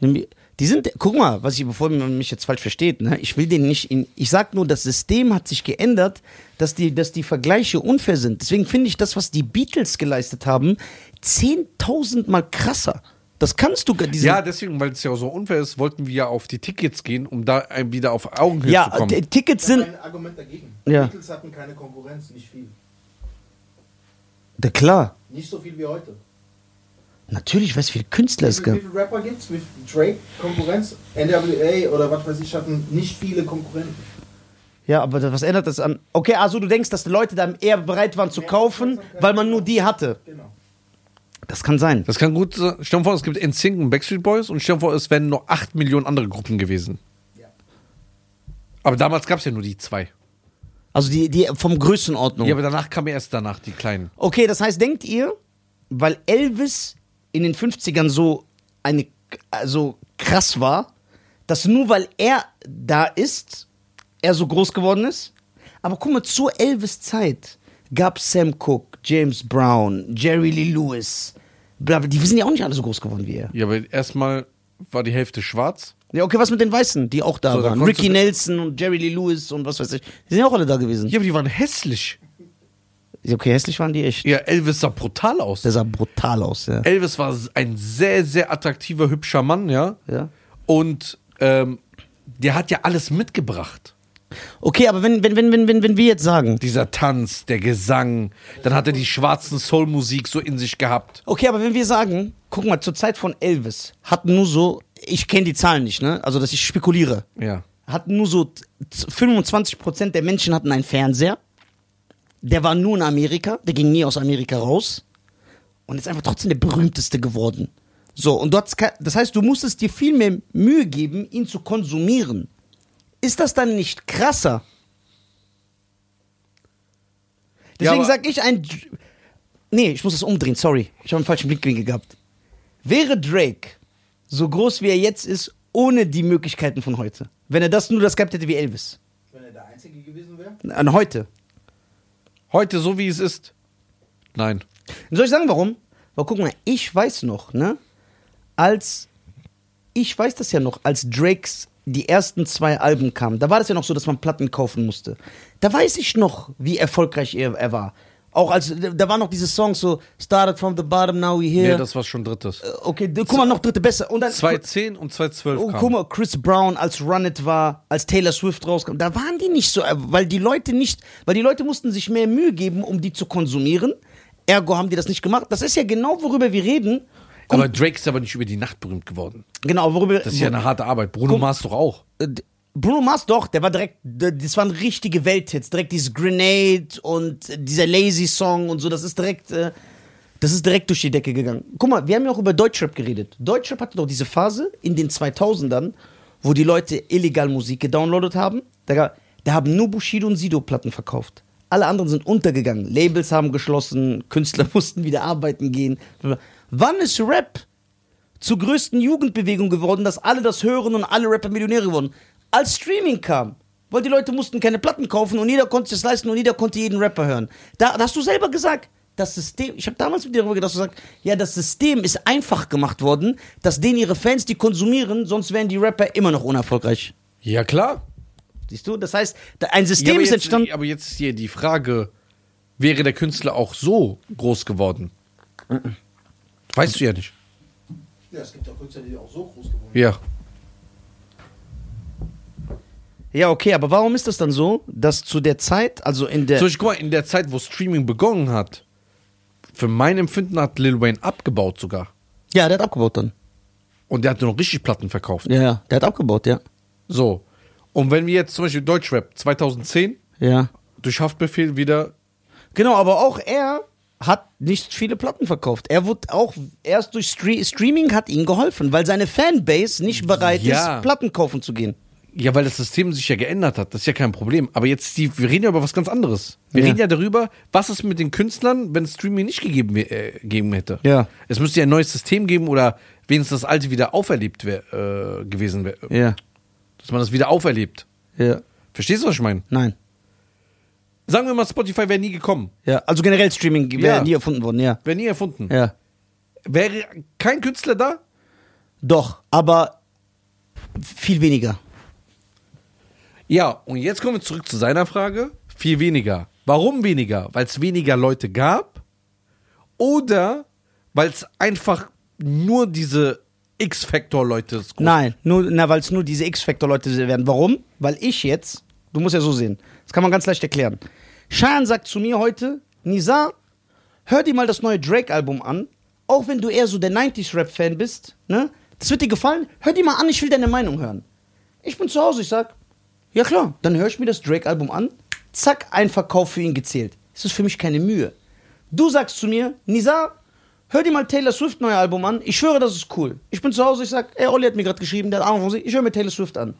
Die sind, guck mal, was ich, bevor man mich jetzt falsch versteht, ne, ich will den nicht in, ich sag nur, das System hat sich geändert, dass die, dass die Vergleiche unfair sind. Deswegen finde ich das, was die Beatles geleistet haben, 10.000 mal krasser. Das kannst du, gar- diese, Ja, deswegen, weil es ja so unfair ist, wollten wir ja auf die Tickets gehen, um da wieder auf Augenhöhe ja, zu kommen. t- Tickets sind, ein Argument dagegen. Ja. Die Beatles hatten keine Konkurrenz, nicht viel. ja, klar, Nicht so viel wie heute. natürlich, weißt du, wie viele Künstler es gab. wie viele Rapper gibt's? Wie viel Drake Konkurrenz? NWA oder was weiß ich hatten nicht viele Konkurrenten. Ja, aber was ändert das an? Okay, also du denkst, dass die Leute dann eher bereit waren zu kaufen, weil man nur die hatte. Genau. Das kann sein. Das kann gut sein. Stell dir vor, es gibt NSYNC und Backstreet Boys und stell dir vor, es wären nur 8 Millionen andere Gruppen gewesen. Ja. Aber damals gab es ja nur die zwei. Also die, die vom Größenordnung. Ja, aber danach kamen erst danach die kleinen. Okay, das heißt, denkt ihr, weil Elvis in den 50ern so eine also krass war, dass nur weil er da ist, er so groß geworden ist? Aber guck mal, zur Elvis-Zeit gab Sam Cooke, James Brown, Jerry Lee Lewis, bla, bla, die sind ja auch nicht alle so groß geworden wie er. Ja, aber erstmal war die Hälfte schwarz. Ja, okay, was mit den Weißen, die auch da So, da waren? konntest Ricky du- Nelson und Jerry Lee Lewis und was weiß ich. Die sind ja auch alle da gewesen. Ja, aber die waren hässlich. Okay, hässlich waren die echt. Ja, Elvis sah brutal aus. Der sah brutal aus, ja. Elvis war ein sehr, sehr attraktiver, hübscher Mann, ja. ja. Und ähm, der hat ja alles mitgebracht. Okay, aber wenn, wenn, wenn, wenn, wenn, wenn wir jetzt sagen, Dieser Tanz, der Gesang, dann hat er die schwarzen Soul-Musik so in sich gehabt. okay, aber wenn wir sagen, guck mal, zur Zeit von Elvis hatten nur so, ich kenne die Zahlen nicht, ne? Also, dass ich spekuliere, Ja. hatten nur so z- 25% der Menschen hatten einen Fernseher. Der war nur in Amerika, der ging nie aus Amerika raus. Und ist einfach trotzdem der berühmteste geworden. So, und dort, das heißt, du musstest dir viel mehr Mühe geben, ihn zu konsumieren. Ist das dann nicht krasser? Deswegen aber- sag ich ein. Nee, ich muss das umdrehen, sorry. Ich habe einen falschen Blickwinkel gehabt. Wäre Drake so groß wie er jetzt ist, ohne die Möglichkeiten von heute? Wenn er das nur das gehabt hätte wie Elvis. Wenn er der Einzige gewesen wäre. An heute. Heute, so wie es ist. Nein. Soll ich sagen, warum? Weil guck mal, ich weiß noch, ne? Als. Ich weiß das ja noch, als Drakes die ersten zwei Alben kamen, da war das ja noch so, dass man Platten kaufen musste. Da weiß ich noch, wie erfolgreich er, er war. Auch als, da waren noch diese Songs so, Started from the bottom, now we Ja, here. das war schon drittes. okay, guck mal, noch dritte besser. Und dann, 2010 und 2012 Oh, guck mal, Chris Brown als Run It war, als Taylor Swift rauskam, da waren die nicht so, äh, weil die Leute nicht, weil die Leute mussten sich mehr Mühe geben, um die zu konsumieren. Ergo haben die das nicht gemacht. Das ist ja genau, worüber wir reden. Guck, Aber Drake ist aber nicht über die Nacht berühmt geworden. genau, worüber Das ist ja eine harte Arbeit. Bruno Guck- Mars doch auch. äh, Bruno Mars doch, der war direkt, das waren richtige Welthits, direkt dieses Grenade und dieser Lazy Song und so, das ist direkt, äh, das ist direkt durch die Decke gegangen. Guck mal, wir haben ja auch über Deutschrap geredet. Deutschrap hatte doch diese Phase in den 2000ern, wo die Leute illegal Musik gedownloadet haben. Da, da haben nur Bushido und Sido Platten verkauft. Alle anderen sind untergegangen. Labels haben geschlossen, Künstler (laughs) mussten wieder arbeiten gehen. Wann ist Rap zur größten Jugendbewegung geworden, dass alle das hören und alle Rapper Millionäre wurden. Als Streaming kam. Weil die Leute mussten keine Platten kaufen und jeder konnte es leisten und jeder konnte jeden Rapper hören. Da, da hast du selber gesagt, das System, ich habe damals mit dir darüber gedacht, dass du sagst, ja, das System ist einfach gemacht worden, dass denen ihre Fans die konsumieren, sonst wären die Rapper immer noch unerfolgreich. Ja, klar. Siehst du? Das heißt, ein Ja, System aber, ist jetzt, entstanden. aber jetzt ist hier die Frage, wäre der Künstler auch so groß geworden? Weißt du ja nicht. Ja, es gibt auch Künstler, die auch so groß geworden sind. Ja. Ja, okay, aber warum ist das dann so, dass zu der Zeit, also in der. Zum Beispiel, guck mal, in der Zeit, wo Streaming begonnen hat, für mein Empfinden hat Lil Wayne abgebaut sogar. ja, der hat abgebaut dann. Und der hat nur noch richtig Platten verkauft. Ja, ja, der hat abgebaut, ja. So. Und wenn wir jetzt zum Beispiel Deutschrap 2010 Ja. durch Haftbefehl wieder. Genau, aber auch er hat nicht viele Platten verkauft. Er wurde auch erst durch Stre Streaming hat ihm geholfen, weil seine Fanbase nicht bereit Ja. ist, Platten kaufen zu gehen. Ja, weil das System sich ja geändert hat. Das ist ja kein Problem. Aber jetzt, die, wir reden ja über was ganz anderes. Wir Ja. reden ja darüber, was ist mit den Künstlern, wenn es Streaming nicht gegeben, äh, gegeben hätte. Ja. Es müsste ja ein neues System geben oder wenigstens das alte wieder auferlebt wär, äh, gewesen wäre. Ja. Dass man das wieder auferlebt. Ja. Verstehst du, was ich meine? Nein. Sagen wir mal, Spotify wäre nie gekommen. Ja, also generell Streaming wäre Ja. nie erfunden worden, ja. Wäre nie erfunden. Ja. Wäre kein Künstler da? Doch, aber Viel weniger. Ja, und jetzt kommen wir zurück zu seiner Frage. Viel weniger. Warum weniger? Weil es weniger Leute gab? Oder weil es einfach nur diese X-Factor-Leute groß- Nein, nur, na, weil es nur diese X-Factor-Leute werden. Warum? Weil ich jetzt, du musst ja so sehen, das kann man ganz leicht erklären. Cheyenne sagt zu mir heute, Nisa, hör dir mal das neue Drake-Album an, auch wenn du eher so der 90s-Rap-Fan bist, ne? Das wird dir gefallen, hör dir mal an, ich will deine Meinung hören. Ich bin zu Hause, ich sag, ja klar, dann höre ich mir das Drake-Album an, zack, ein Verkauf für ihn gezählt. Das ist für mich keine Mühe. Du sagst zu mir, Nisa, hör dir mal Taylor Swift neue Album an, ich schwöre, das ist cool. Ich bin zu Hause, ich sag, ey, Olli hat mir gerade geschrieben, der hat Ahnung von sich, ich höre mir Taylor Swift an.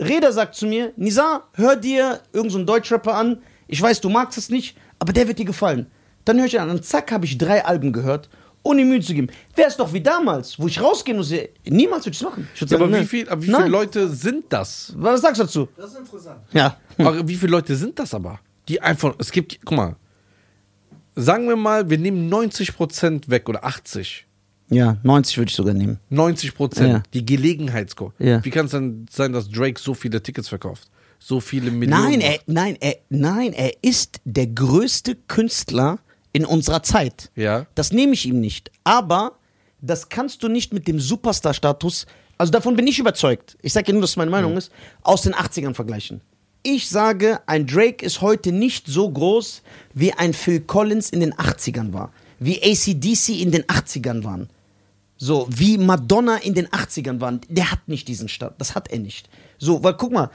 Reda sagt zu mir, Nisa, hör dir irgendeinen so einen Deutschrapper an, ich weiß, du magst es nicht, aber der wird dir gefallen. Dann höre ich ihn an und zack, habe ich drei Alben gehört, ohne Mühe zu geben. Wäre es doch wie damals, wo ich rausgehen muss, niemals würde ich es machen. Ich würd Ja, aber sagen, wie, ne. viel, aber wie Nein. viele Leute sind das? Was sagst du dazu? Das ist interessant. Ja. Aber wie viele Leute sind das aber? Die einfach, es gibt, guck mal, sagen wir mal, wir nehmen 90% weg oder 80. Ja, 90 würde ich sogar nehmen. 90 Prozent, Ja. die Gelegenheitscore. Ja. Wie kann es denn sein, dass Drake so viele Tickets verkauft? So viele Millionen. Nein, er, nein, er, nein, er ist der größte Künstler in unserer Zeit. Ja. Das nehme ich ihm nicht. Aber das kannst du nicht mit dem Superstar-Status, also davon bin ich überzeugt, ich sage ja nur, dass es meine Meinung ist, aus den 80ern vergleichen. Ich sage, ein Drake ist heute nicht so groß, wie ein Phil Collins in den 80ern war. Wie ACDC in den 80ern waren. So, wie Madonna in den 80ern waren. Der hat nicht diesen Start. Das hat er nicht. So, weil guck mal,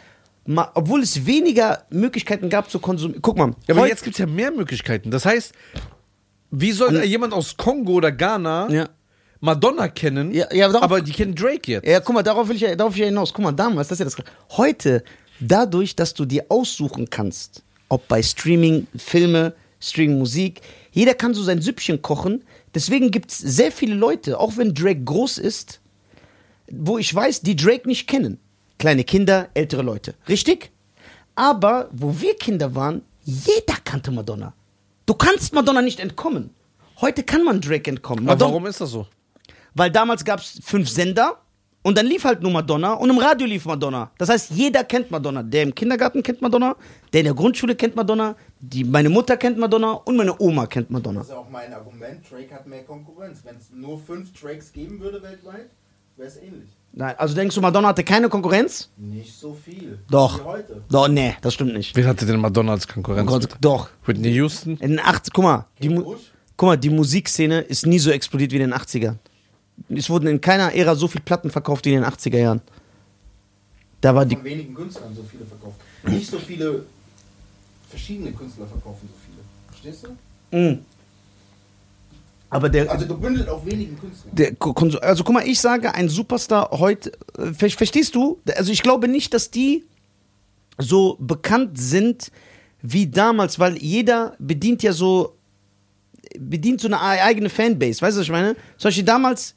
ma, obwohl es weniger Möglichkeiten gab zu konsumieren. Guck mal. Ja, aber jetzt gibt es ja mehr Möglichkeiten. Das heißt, wie soll jemand aus Kongo oder Ghana Ja. Madonna kennen, Ja, ja, darauf- aber die kennen Drake jetzt? Ja, guck mal, darauf will ich ja, darauf will ich hinaus. Guck mal, damals, das ist ja das. Heute, dadurch, dass du dir aussuchen kannst, ob bei Streaming Filme, Streaming Musik, jeder kann so sein Süppchen kochen. Deswegen gibt es sehr viele Leute, auch wenn Drake groß ist, wo ich weiß, die Drake nicht kennen. Kleine Kinder, ältere Leute. Richtig? Aber wo wir Kinder waren, jeder kannte Madonna. Du kannst Madonna nicht entkommen. Heute kann man Drake entkommen. aber Madonna, warum ist das so? weil damals gab es fünf Sender und dann lief halt nur Madonna und im Radio lief Madonna. Das heißt, jeder kennt Madonna. Der im Kindergarten kennt Madonna, der in der Grundschule kennt Madonna, die, meine Mutter kennt Madonna und meine Oma kennt Madonna. Das ist auch mein Argument. Drake hat mehr Konkurrenz. Wenn es nur fünf Drakes geben würde weltweit, wäre es ähnlich. Nein, also denkst du, Madonna hatte keine Konkurrenz? Nicht so viel. Doch. Wie heute. Doch, nee, das stimmt nicht. Wer hatte denn Madonna als Konkurrenz? Oh Gott, doch. Whitney Houston? In den 80 guck mal, die, Mu Bush? guck mal, die Musikszene ist nie so explodiert wie in den 80ern. Es wurden in keiner Ära so viele Platten verkauft wie in den 80er Jahren. Da war die. Von wenigen Künstlern so viele verkauft. Nicht so viele verschiedene Künstler verkaufen so viele. Verstehst du? Mm. Aber der, Also gebündelt auf wenigen Künstlern. Der also guck mal, ich sage, ein Superstar heute, äh, ver verstehst du? Also ich glaube nicht, dass die so bekannt sind wie damals, weil jeder bedient ja so, bedient so eine eigene Fanbase, weißt du, was ich meine? Zum Beispiel damals,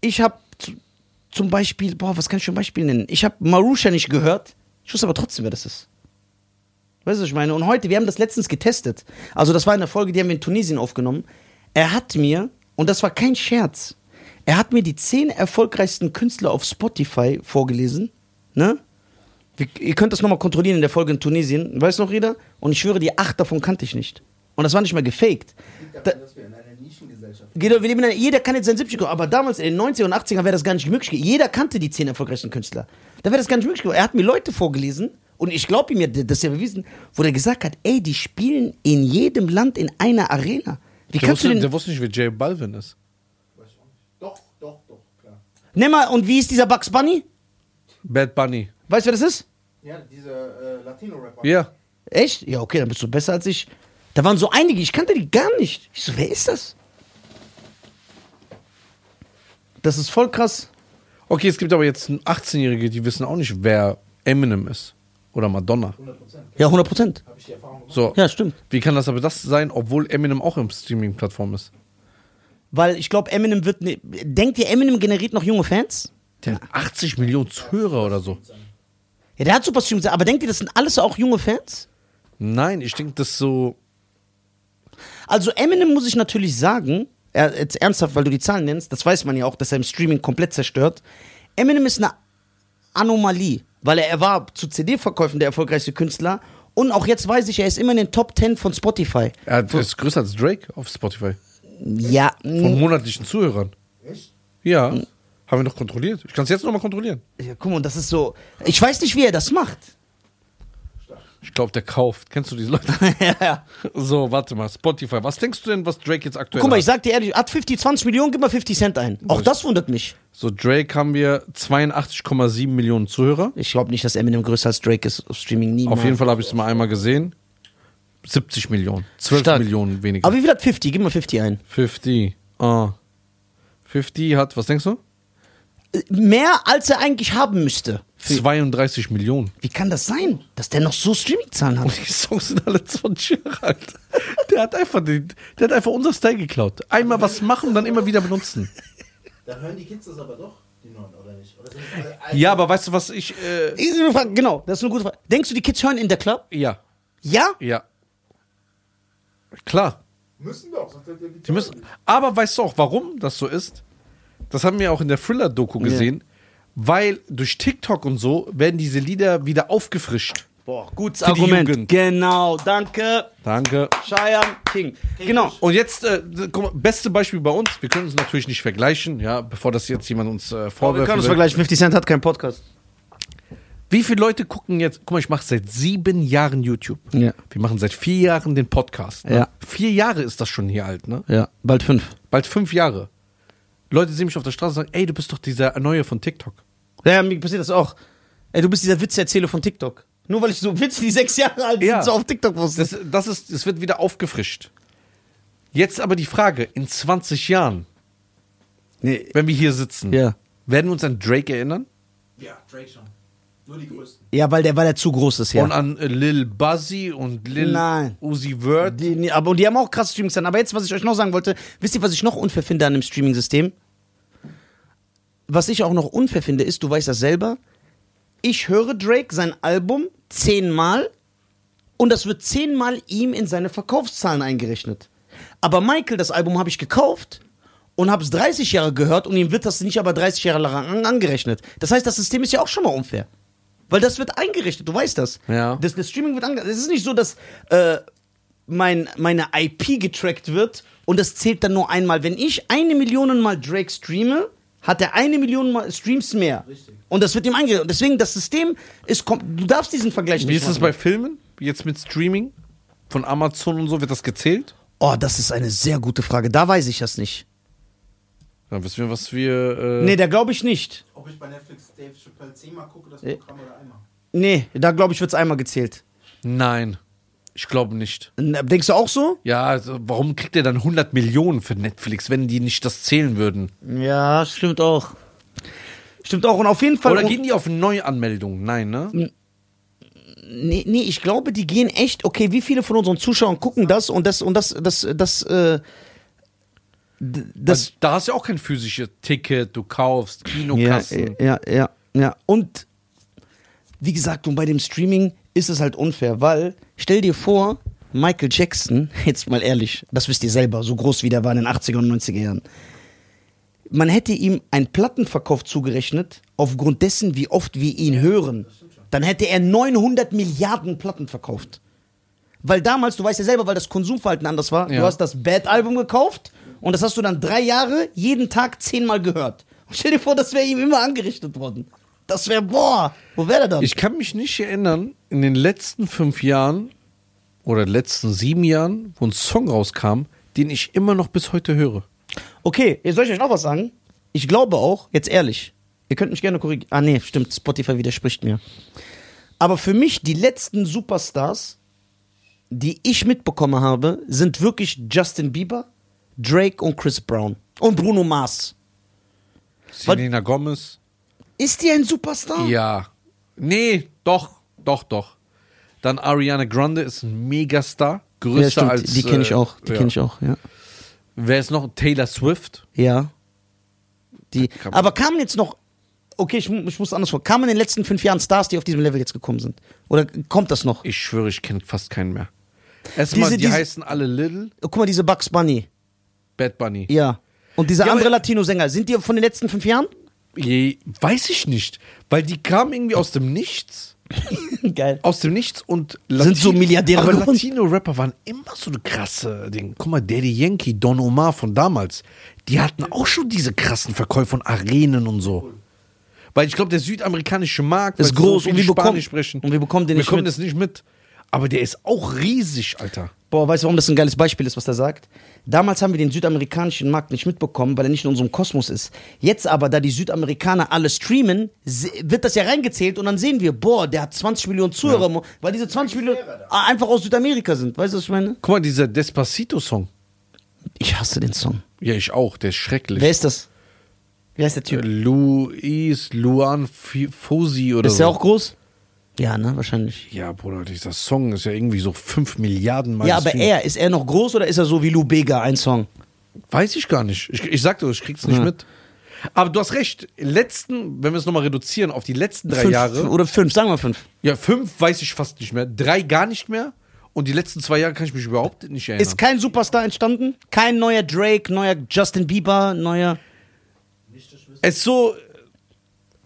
ich habe zum Beispiel, boah, was kann ich für ein Beispiel nennen? Ich habe Marusha nicht gehört, ich wusste aber trotzdem, wer das ist. Weißt du, was ich meine? Und heute, wir haben das letztens getestet. Also, das war eine Folge, die haben wir in Tunesien aufgenommen. Er hat mir, und das war kein Scherz, er hat mir die zehn erfolgreichsten Künstler auf Spotify vorgelesen. Ne? Ihr könnt das nochmal kontrollieren in der Folge in Tunesien. Weißt du noch, Reda? Und ich schwöre, die acht davon kannte ich nicht. Und das war nicht mal gefaked. Da, einer- jeder kann jetzt sein 70 aber damals in den 90er und 80er wäre das gar nicht möglich gewesen. Jeder kannte die zehn erfolgreichsten Künstler. Da wäre das gar nicht möglich gewesen. Er hat mir Leute vorgelesen und ich glaube ihm ja, das ist ja bewiesen, wo der gesagt hat, ey, die spielen in jedem Land in einer Arena. Wie Der kannst du wusste, den... der wusste nicht, wer J Balvin ist. Weiß ich auch nicht. Doch, doch, doch, klar. Nimm mal, und wie ist dieser Bugs Bunny? Bad Bunny. Weißt du, wer das ist? Ja, dieser äh, Latino-Rapper. Ja. Echt? Ja, okay, dann bist du besser als ich. Da waren so einige, ich kannte die gar nicht. Ich so, wer ist das? Das ist voll krass. Okay, es gibt aber jetzt 18-Jährige, die wissen auch nicht, wer Eminem ist. Oder Madonna. 100 Prozent. Ja, 100 Prozent. Habe ich die Erfahrung gemacht. So. Ja, stimmt. Wie kann das aber das sein, obwohl Eminem auch im Streaming-Plattform ist? Weil ich glaube, Eminem wird. Ne Denkt ihr, Eminem generiert noch junge Fans? Der hat 80 Millionen Hörer oder so. Ja, der hat super Streams, aber denkt ihr, das sind alles auch junge Fans? Nein, ich denke, das so. Also Eminem muss ich natürlich sagen, er, jetzt ernsthaft, weil du die Zahlen nennst, das weiß man ja auch, dass er im Streaming komplett zerstört. Eminem ist eine Anomalie, weil er, er war zu CD-Verkäufen der erfolgreichste Künstler und auch jetzt weiß ich, er ist immer in den Top 10 von Spotify. Er ist größer als Drake auf Spotify. Ja, Von monatlichen Zuhörern. Echt? Ja. Haben wir noch kontrolliert. Ich kann es jetzt nochmal kontrollieren. ja, guck mal, das ist so. Ich weiß nicht, wie er das macht. Ich glaube, der kauft. Kennst du diese Leute? (laughs) ja, ja. So, warte mal. Spotify. Was denkst du denn, was Drake jetzt aktuell Guck mal, hat? ich sag dir ehrlich, hat 50, 20 Millionen, gib mal 50 Cent ein. Auch das wundert mich. So, Drake haben wir 82,7 Millionen Zuhörer. Ich glaube nicht, dass Eminem größer als Drake ist auf Streaming. Niemals. Auf jeden Fall habe ich es mal einmal gesehen. 70 Millionen. 12 Stark. Millionen weniger. Aber wie viel hat 50? Gib mal 50 ein. 50. Ah. 50 hat, was denkst du? Mehr, als er eigentlich haben müsste. 32 Millionen. Wie kann das sein, dass der noch so Streaming-Zahlen hat? Und (laughs) die Songs sind alle 20 Jahre alt. Der hat einfach, den, der hat einfach unser Style geklaut. Einmal was machen, dann immer wieder benutzen. Dann hören die Kids das aber doch, die neuen, oder nicht? Oder Ja, aber weißt du, was ich. Äh, Genau, das ist eine gute Frage. Denkst du, die Kids hören in der Club? ja, Ja? ja. Klar. Müssen doch, sonst die Die müssen, aber weißt du auch, warum das so ist? Das haben wir auch in der Thriller-Doku gesehen. Weil durch TikTok und so werden diese Lieder wieder aufgefrischt. Boah, gutes Für Argument. Genau, danke. Danke. Cheyenne King. Genau. Und jetzt, äh, guck mal, beste Beispiel bei uns. Wir können uns natürlich nicht vergleichen, ja, bevor das jetzt jemand uns äh, Wir vorwirft. können uns vergleichen. 50 Cent hat keinen Podcast. Wie viele Leute gucken jetzt? Guck mal, ich mache seit sieben Jahren YouTube. Ja. Wir machen seit vier Jahren den Podcast. Ne? Ja. Vier Jahre ist das schon hier alt, ne? Ja, bald fünf. Bald fünf Jahre. Leute sehen mich auf der Straße und sagen, ey, du bist doch dieser Neue von TikTok. Ja, mir passiert das auch. Ey, du bist dieser Witzerzähler von TikTok. Nur weil ich so Witze, die sechs Jahre alt Ja. sind, so auf TikTok wusste. Das, das, ist, das wird wieder aufgefrischt. Jetzt aber die Frage, in 20 Jahren, Nee. wenn wir hier sitzen, Ja. werden wir uns an Drake erinnern? Ja, Drake schon. Nur die größten. Ja, weil der, weil der zu groß ist, ja. Und an äh, Lil Buzzy und Lil Nein. Uzi Vert? Die, nee, aber, und die haben auch krasse Streamings dann. Aber jetzt, was ich euch noch sagen wollte, wisst ihr, was ich noch unfair finde an dem Streaming-System? Was ich auch noch unfair finde, ist, du weißt das selber, ich höre Drake sein Album zehnmal und das wird zehnmal ihm in seine Verkaufszahlen eingerechnet. Aber Michael, das Album habe ich gekauft und habe es 30 Jahre gehört und ihm wird das nicht aber 30 Jahre lang an- angerechnet. Das heißt, das System ist ja auch schon mal unfair. Weil das wird eingerechnet, du weißt das. Ja. Das, das Streaming wird angerechnet. Es ist nicht so, dass äh, mein, meine IP getrackt wird und das zählt dann nur einmal. Wenn ich eine Million Mal Drake streame, hat er eine Million Mal Streams mehr. Richtig. Und das wird ihm eingerechnet. Und deswegen, das System ist, du darfst diesen Vergleich Wie nicht ist es machen. bei Filmen? Jetzt mit Streaming? Von Amazon und so, wird das gezählt? Oh, das ist eine sehr gute Frage. Da weiß ich das nicht. Dann wissen wir, was wir. Äh, Nee, da glaube ich nicht. Ob ich bei Netflix Dave Chappelle zehnmal gucke, das Äh. Programm oder einmal? Nee, da glaube ich, wird es einmal gezählt. Nein, ich glaube nicht. Denkst du auch so? Ja, also warum kriegt er dann 100 Millionen für Netflix, wenn die nicht das zählen würden? Ja, stimmt auch. Stimmt auch. Und auf jeden Fall. Oder gehen die auf Neuanmeldungen? Nein, ne? Nee, nee, ich glaube, die gehen echt, okay, wie viele von unseren Zuschauern gucken das und das und das, das, das, äh, das. Weil da hast du ja auch kein physisches Ticket, du kaufst, Ja, Kinokassen. ja, ja, ja. Und wie gesagt, und bei dem Streaming ist es halt unfair, weil stell dir vor, Michael Jackson, (laughs) jetzt mal ehrlich, das wisst ihr selber, so groß wie der war in den 80er und 90er Jahren. Man hätte ihm einen Plattenverkauf zugerechnet, aufgrund dessen, wie oft wir ihn hören. Dann hätte er 900 Milliarden Platten verkauft. Weil damals, du weißt ja selber, weil das Konsumverhalten anders war, Ja. du hast das Bad-Album gekauft und das hast du dann drei Jahre jeden Tag zehnmal gehört. Und stell dir vor, das wäre ihm immer angerichtet worden. Das wäre, boah, wo wäre der dann? Ich kann mich nicht erinnern, in den letzten fünf Jahren oder letzten sieben Jahren, wo ein Song rauskam, den ich immer noch bis heute höre. okay, jetzt soll ich euch noch was sagen. Ich glaube auch, jetzt ehrlich, ihr könnt mich gerne korrigieren. Ah, nee, stimmt, Spotify widerspricht mir. Aber für mich, die letzten Superstars, die ich mitbekommen habe, sind wirklich Justin Bieber, Drake und Chris Brown. Und Bruno Mars. Selena Gomez. Ist die ein Superstar? Ja. Nee, doch, doch, doch. Dann Ariana Grande ist ein Megastar. Größer Ja, als. die kenne ich äh, auch. Die ja. kenne ich auch, ja. Wer ist noch? Taylor Swift. Ja. Die, Kann aber kamen jetzt noch, okay, ich, ich muss anders vor, kamen in den letzten fünf Jahren Stars, die auf diesem Level jetzt gekommen sind? Oder kommt das noch? Ich schwöre, ich kenne fast keinen mehr. Erstmal, die diese- heißen alle Little Guck mal, diese Bugs Bunny. Bad Bunny. Ja. Und dieser Ja, andere Latino-Sänger, sind die von den letzten fünf Jahren? Je, weiß ich nicht. Weil die kamen irgendwie aus dem Nichts. (laughs) Geil. Aus dem Nichts und Sind so Milliardäre Aber. Latino-Rapper waren immer so eine krasse Ding. Guck mal, Daddy Yankee, Don Omar von damals, die hatten auch schon diese krassen Verkäufe von Arenen und so. Weil ich glaube, der südamerikanische Markt Ist groß so und wir bekommen- Spanisch sprechen. und wir bekommen den wir nicht bekommen mit. das nicht mit. Aber der ist auch riesig, Alter. Boah, weißt du, warum das ein geiles Beispiel ist, was er sagt? Damals haben wir den südamerikanischen Markt nicht mitbekommen, weil er nicht in unserem Kosmos ist. Jetzt aber, da die Südamerikaner alle streamen, wird das ja reingezählt und dann sehen wir, boah, der hat 20 Millionen Zuhörer, weil diese 20 Millionen einfach aus Südamerika sind. Weißt du, was ich meine? Guck mal, dieser Despacito-Song. Ich hasse den Song. Ja, ich auch. Der ist schrecklich. Wer ist das? Wer ist der Typ? Luis Luan Fosi oder Ist so. der auch groß? Ja, ne, wahrscheinlich. Ja, Bruder, dieser Song ist ja irgendwie so 5 Milliarden Mal Ja, aber gestreamt. er, ist er noch groß oder ist er so wie Lou Bega, ein Song? Weiß ich gar nicht. Ich, ich sag dir, ich krieg's nicht Ja. mit. Aber du hast recht. Letzten, wenn wir es nochmal reduzieren auf die letzten drei fünf, Jahre. Oder fünf, sagen wir fünf. Ja, fünf weiß ich fast nicht mehr. Drei gar nicht mehr. Und die letzten zwei Jahre kann ich mich überhaupt nicht erinnern. Ist kein Superstar entstanden? Kein neuer Drake, neuer Justin Bieber, neuer. es ist so,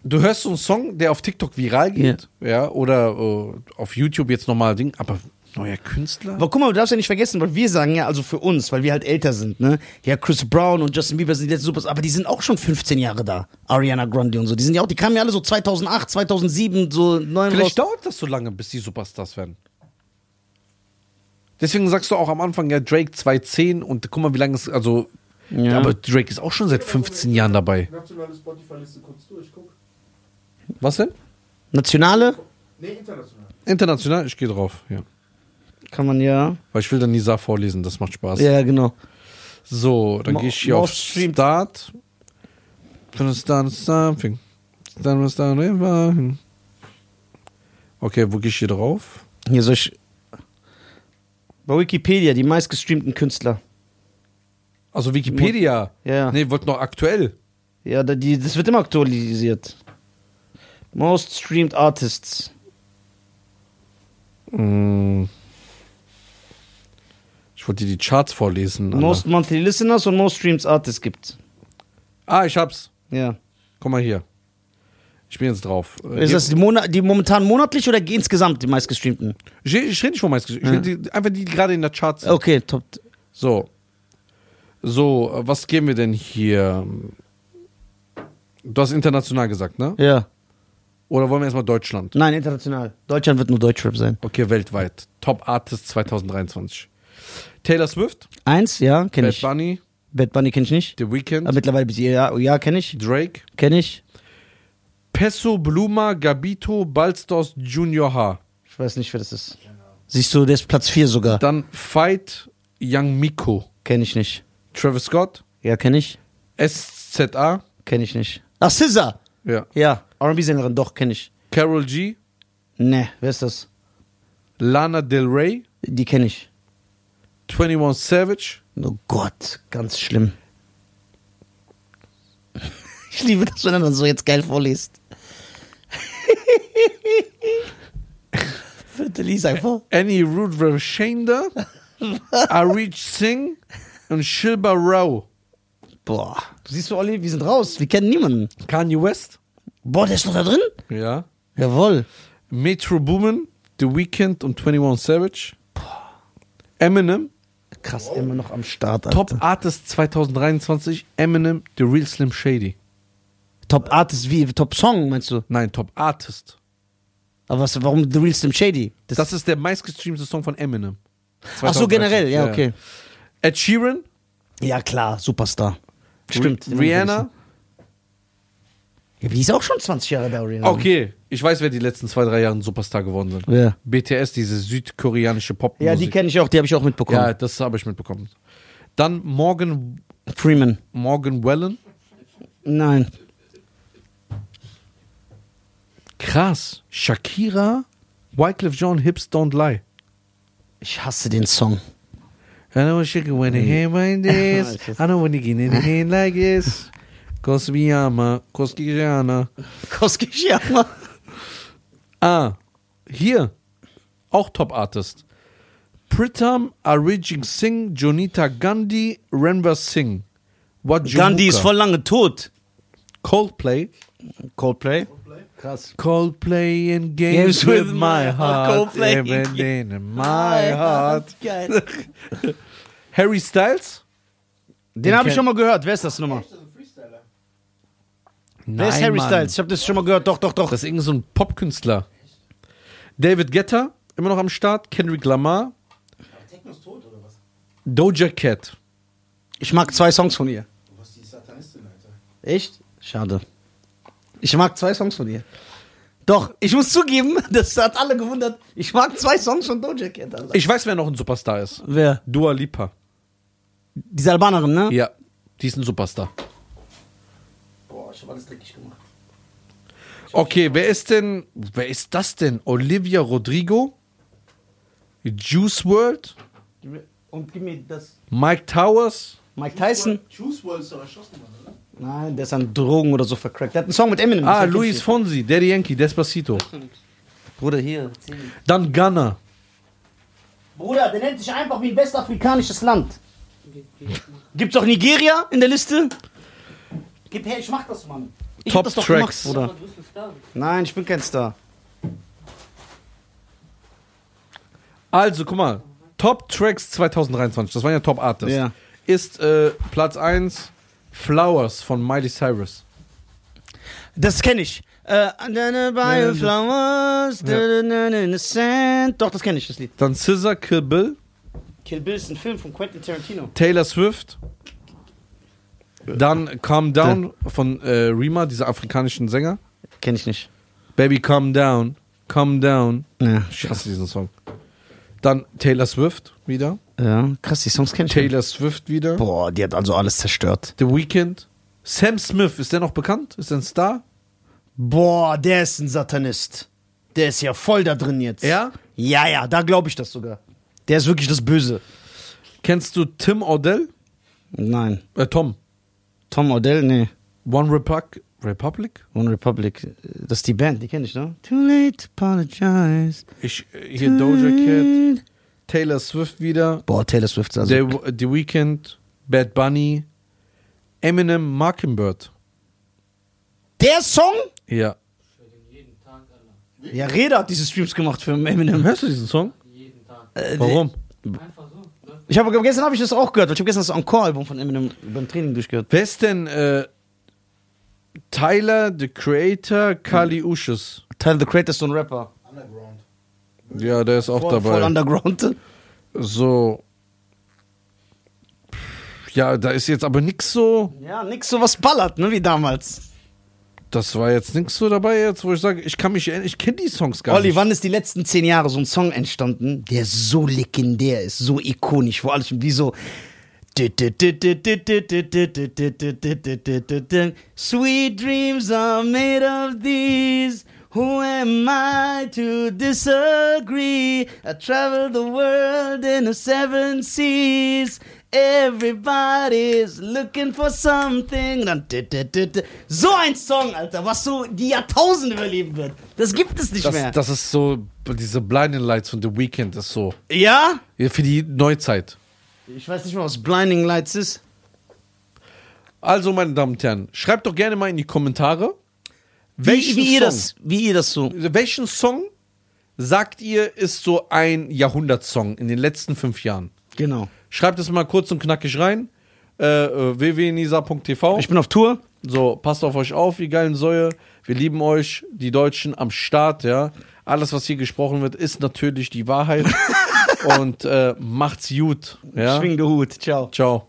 du hörst so einen Song, der auf TikTok viral geht, ja, oder äh, auf YouTube jetzt nochmal Ding, aber neuer Künstler? Aber guck mal, du darfst ja nicht vergessen, weil wir sagen ja, also für uns, weil wir halt älter sind, ne? Ja, Chris Brown und Justin Bieber sind jetzt Superstars, aber die sind auch schon 15 Jahre da. Ariana Grande und so. Die sind ja auch, die kamen ja alle so 2008, 2007, so neun Vielleicht raus. dauert das so lange, bis die Superstars werden. Deswegen sagst du auch am Anfang ja Drake 210 und guck mal, wie lange es, also, Ja. aber Drake ist auch schon seit 15 Jahren dabei. Nationale Spotify-Liste kurz durch, guck. Was denn? Nationale Nee, international. International, ich gehe drauf, ja. kann man ja. Weil ich will dann Nisa vorlesen, das macht Spaß. Ja, genau. So, dann gehe ich hier auf most streamed- Start. Gonna start something. Dann da never. Okay, wo gehe ich hier drauf? Hier soll ich. Bei Wikipedia, die meistgestreamten Künstler. Also Wikipedia. Ja. Nee, wird noch aktuell. Ja, da- die, das wird immer aktualisiert. Most streamed Artists. Mm. Ich wollte dir die Charts vorlesen. Alter. Most Monthly Listeners und Most Streamed Artists gibt. ah, ich hab's. Ja. Guck mal hier. Ich bin jetzt drauf. Äh, Ist das die, Mona die momentan monatlich oder insgesamt die meistgestreamten? ich, ich rede nicht von meist. Ich Ja. die, einfach die, die gerade in der Charts sind. Okay, top. So. So, äh, was geben wir denn hier? Du hast international gesagt, ne? Ja. Oder wollen wir erstmal Deutschland? Nein, international. Deutschland wird nur Deutschrap sein. Okay, weltweit. Top Artist 2023. Taylor Swift, Eins, ja, kenne Bad ich. Bunny, Bad Bunny kenne ich nicht. The Weeknd, Aber mittlerweile bis ja, ja kenne ich. Drake, Kenne ich. Peso, Bluma, Gabito, Balstos, Junior H. Ich weiß nicht, wer das ist. Siehst du, der ist Platz 4 sogar. Dann Fight, Young Miko, Kenne ich nicht. Travis Scott, Ja, kenne ich. SZA, Kenne ich nicht. Ach, SZA. Ja. Ja, R&B-Sängerin, doch, kenne ich. Carol G, Ne, wer ist das? Lana Del Rey, Die kenne ich. 21 Savage, Oh Gott, ganz schlimm. (laughs) Ich liebe das, wenn er das so jetzt geil vorliest. (laughs) Bitte lies einfach. Annie Ruth Rashenda, (laughs) Arich Singh und Shilba Rao. Boah. Siehst du, Olli, wir sind raus. Wir kennen niemanden. Kanye West, Boah, der ist noch da drin? ja. Jawohl. Metro Boomin, The Weeknd und 21 Savage. Eminem, Krass, immer noch am Start. Alter. Top Artist 2023, Eminem, The Real Slim Shady. Top Artist wie? Top Song, meinst du? Nein, Top Artist. Aber was, warum The Real Slim Shady? Das, Das ist der meistgestreamte Song von Eminem. ach so, generell, ja, okay. Ed Sheeran, Ja, klar, Superstar. Stimmt. Rihanna. Ja, die ist auch schon 20 Jahre bei Rihanna. Okay, ich weiß, wer die letzten zwei, drei Jahre ein Superstar geworden sind. Ja. BTS, diese südkoreanische Popmusik. Ja, die kenne ich auch, die habe ich auch mitbekommen. Ja, das habe ich mitbekommen. Dann Morgan, Freeman. Morgan Wallen. Nein. Krass. Shakira, Wycliffe John, Hips Don't Lie. Ich hasse den Song. I know what shaking when the hand like (laughs) this. I know when you get in the hand like this. Kosmiyama, Koskijana. Koskishiyama. (laughs) Ah, hier. Auch Top Artist. Pritam Arijit Singh, Jonita Gandhi, Renver Singh. What Gandhi ist voll lange tot. Coldplay. Coldplay. Krass. Coldplay in Games games, with with my heart. heart. Coldplay in my heart. Geil. (laughs) Harry Styles? Den habe ich schon mal gehört. Wer ist das nochmal? Echt, das ist ein Freestyler. Wer ist Harry Mann. Styles? Ich habe das schon mal gehört. Doch, doch, doch. Das ist irgend so ein Popkünstler. David Guetta, immer noch am Start. Kendrick Lamar. Aber Techno ist tot, oder was? Doja Cat. Ich mag zwei Songs von ihr. Du warst die Satanistin, Alter. Echt? Schade. Ich mag zwei Songs von ihr. Doch, ich muss zugeben, (laughs) das hat alle gewundert. Ich mag zwei Songs von Doja Cat. Alter. Ich weiß, wer noch ein Superstar ist. Wer? Dua Lipa. Diese Albanerin, ne? Ja, die ist ein Superstar. Boah, ich habe alles dreckig gemacht. Okay, wer ist denn, wer ist das denn? Olivia Rodrigo? Juice World? Und gib mir das. Mike Towers? Mike Tyson? Juice WRLD ist doch erschossen worden, oder? Nein, der ist an Drogen oder so vercrackt. Der hat einen Song mit Eminem. Ah, Luis Fonsi, Daddy Yankee, Despacito. Bruder, hier. Dann Ghana. Bruder, der nennt sich einfach wie ein westafrikanisches Land. Gibt's auch Nigeria in der Liste? Gib her, ich mach das, Mann. Ich Top hab das doch Tracks. gemacht, Bruder. Nein, ich bin kein Star. Also, guck mal. Top Tracks 2023, das waren ja Top Artists. Ja. Ist äh, Platz 1 Flowers von Miley Cyrus. Das kenne ich. Äh, by flowers, Ja. in the sand. Doch, das kenne ich, das Lied. Dann Scissor, Kill Bill, Kill Bill ist ein Film von Quentin Tarantino. Taylor Swift. Dann Calm Down von äh, Rima, dieser afrikanischen Sänger. Kenne ich nicht. Baby, calm down, calm down. Ja, Ich hasse diesen Song. Dann Taylor Swift wieder. ja krass, die Songs kenne ich. Taylor Swift wieder. Boah, die hat also alles zerstört. The Weeknd. Sam Smith, ist der noch bekannt? Ist der ein Star? Boah, der ist ein Satanist. Der ist ja voll da drin jetzt. Ja? Ja, ja, da glaube ich das sogar. Der ist wirklich das Böse. Kennst du Tim Odell? Nein. Äh, Tom. Tom Odell, nee. One Republic? Republic? One Republic, das ist die Band, die kenne ich, ne? Too late to apologize. Ich, äh, hier Doja Cat. Taylor Swift wieder. Boah, Taylor Swift, also. The, The Weeknd. Bad Bunny. Eminem Mockingbird. Der Song? Ja. Ja, Reda hat diese Streams gemacht für Eminem. Hörst du diesen Song? Jeden Tag. Äh, Warum? Einfach so. Ich habe gestern habe ich das auch gehört, weil ich habe gestern das Encore-Album von Eminem beim Training durchgehört. Wer ist denn äh, Tyler, the Creator, Kali Uches? Tyler the Creator ist so ein Rapper. Underground. Ja, der ist auch Voll, dabei. voll underground. so. Ja, da ist jetzt aber nix so. Ja, nix so was ballert, ne, wie damals. Das war jetzt nix so dabei, jetzt, wo ich sage, ich kann mich ich kenne die Songs gar Olli, nicht. wann ist die letzten zehn Jahre so ein Song entstanden, der so legendär ist, so ikonisch, wo alles wie so. Sweet dreams are made of these. Who am I to disagree? I travel the world in the seven seas. Everybody's looking for something. Dann So ein Song, Alter, was so die Jahrtausende überleben wird. Das gibt es nicht mehr. Das, das ist so, diese Blinding Lights von The Weeknd ist so. Ja, Für die Neuzeit. Ich weiß nicht mal, was Blinding Lights ist. Also, meine Damen und Herren, schreibt doch gerne mal in die Kommentare, Wie, welchen, wie, ihr Song, das, wie ihr das so. welchen Song sagt ihr ist so ein Jahrhundertsong in den letzten fünf Jahren? Genau. Schreibt es mal kurz und knackig rein. Äh, äh, www.nisa.tv. Ich bin auf Tour. So, passt auf euch auf, wie geilen Säue. Wir lieben euch, die Deutschen am Start, ja. Alles, was hier gesprochen wird, ist natürlich die Wahrheit. (laughs) und äh, macht's gut, ja. Schwing den Hut. Ciao. Ciao.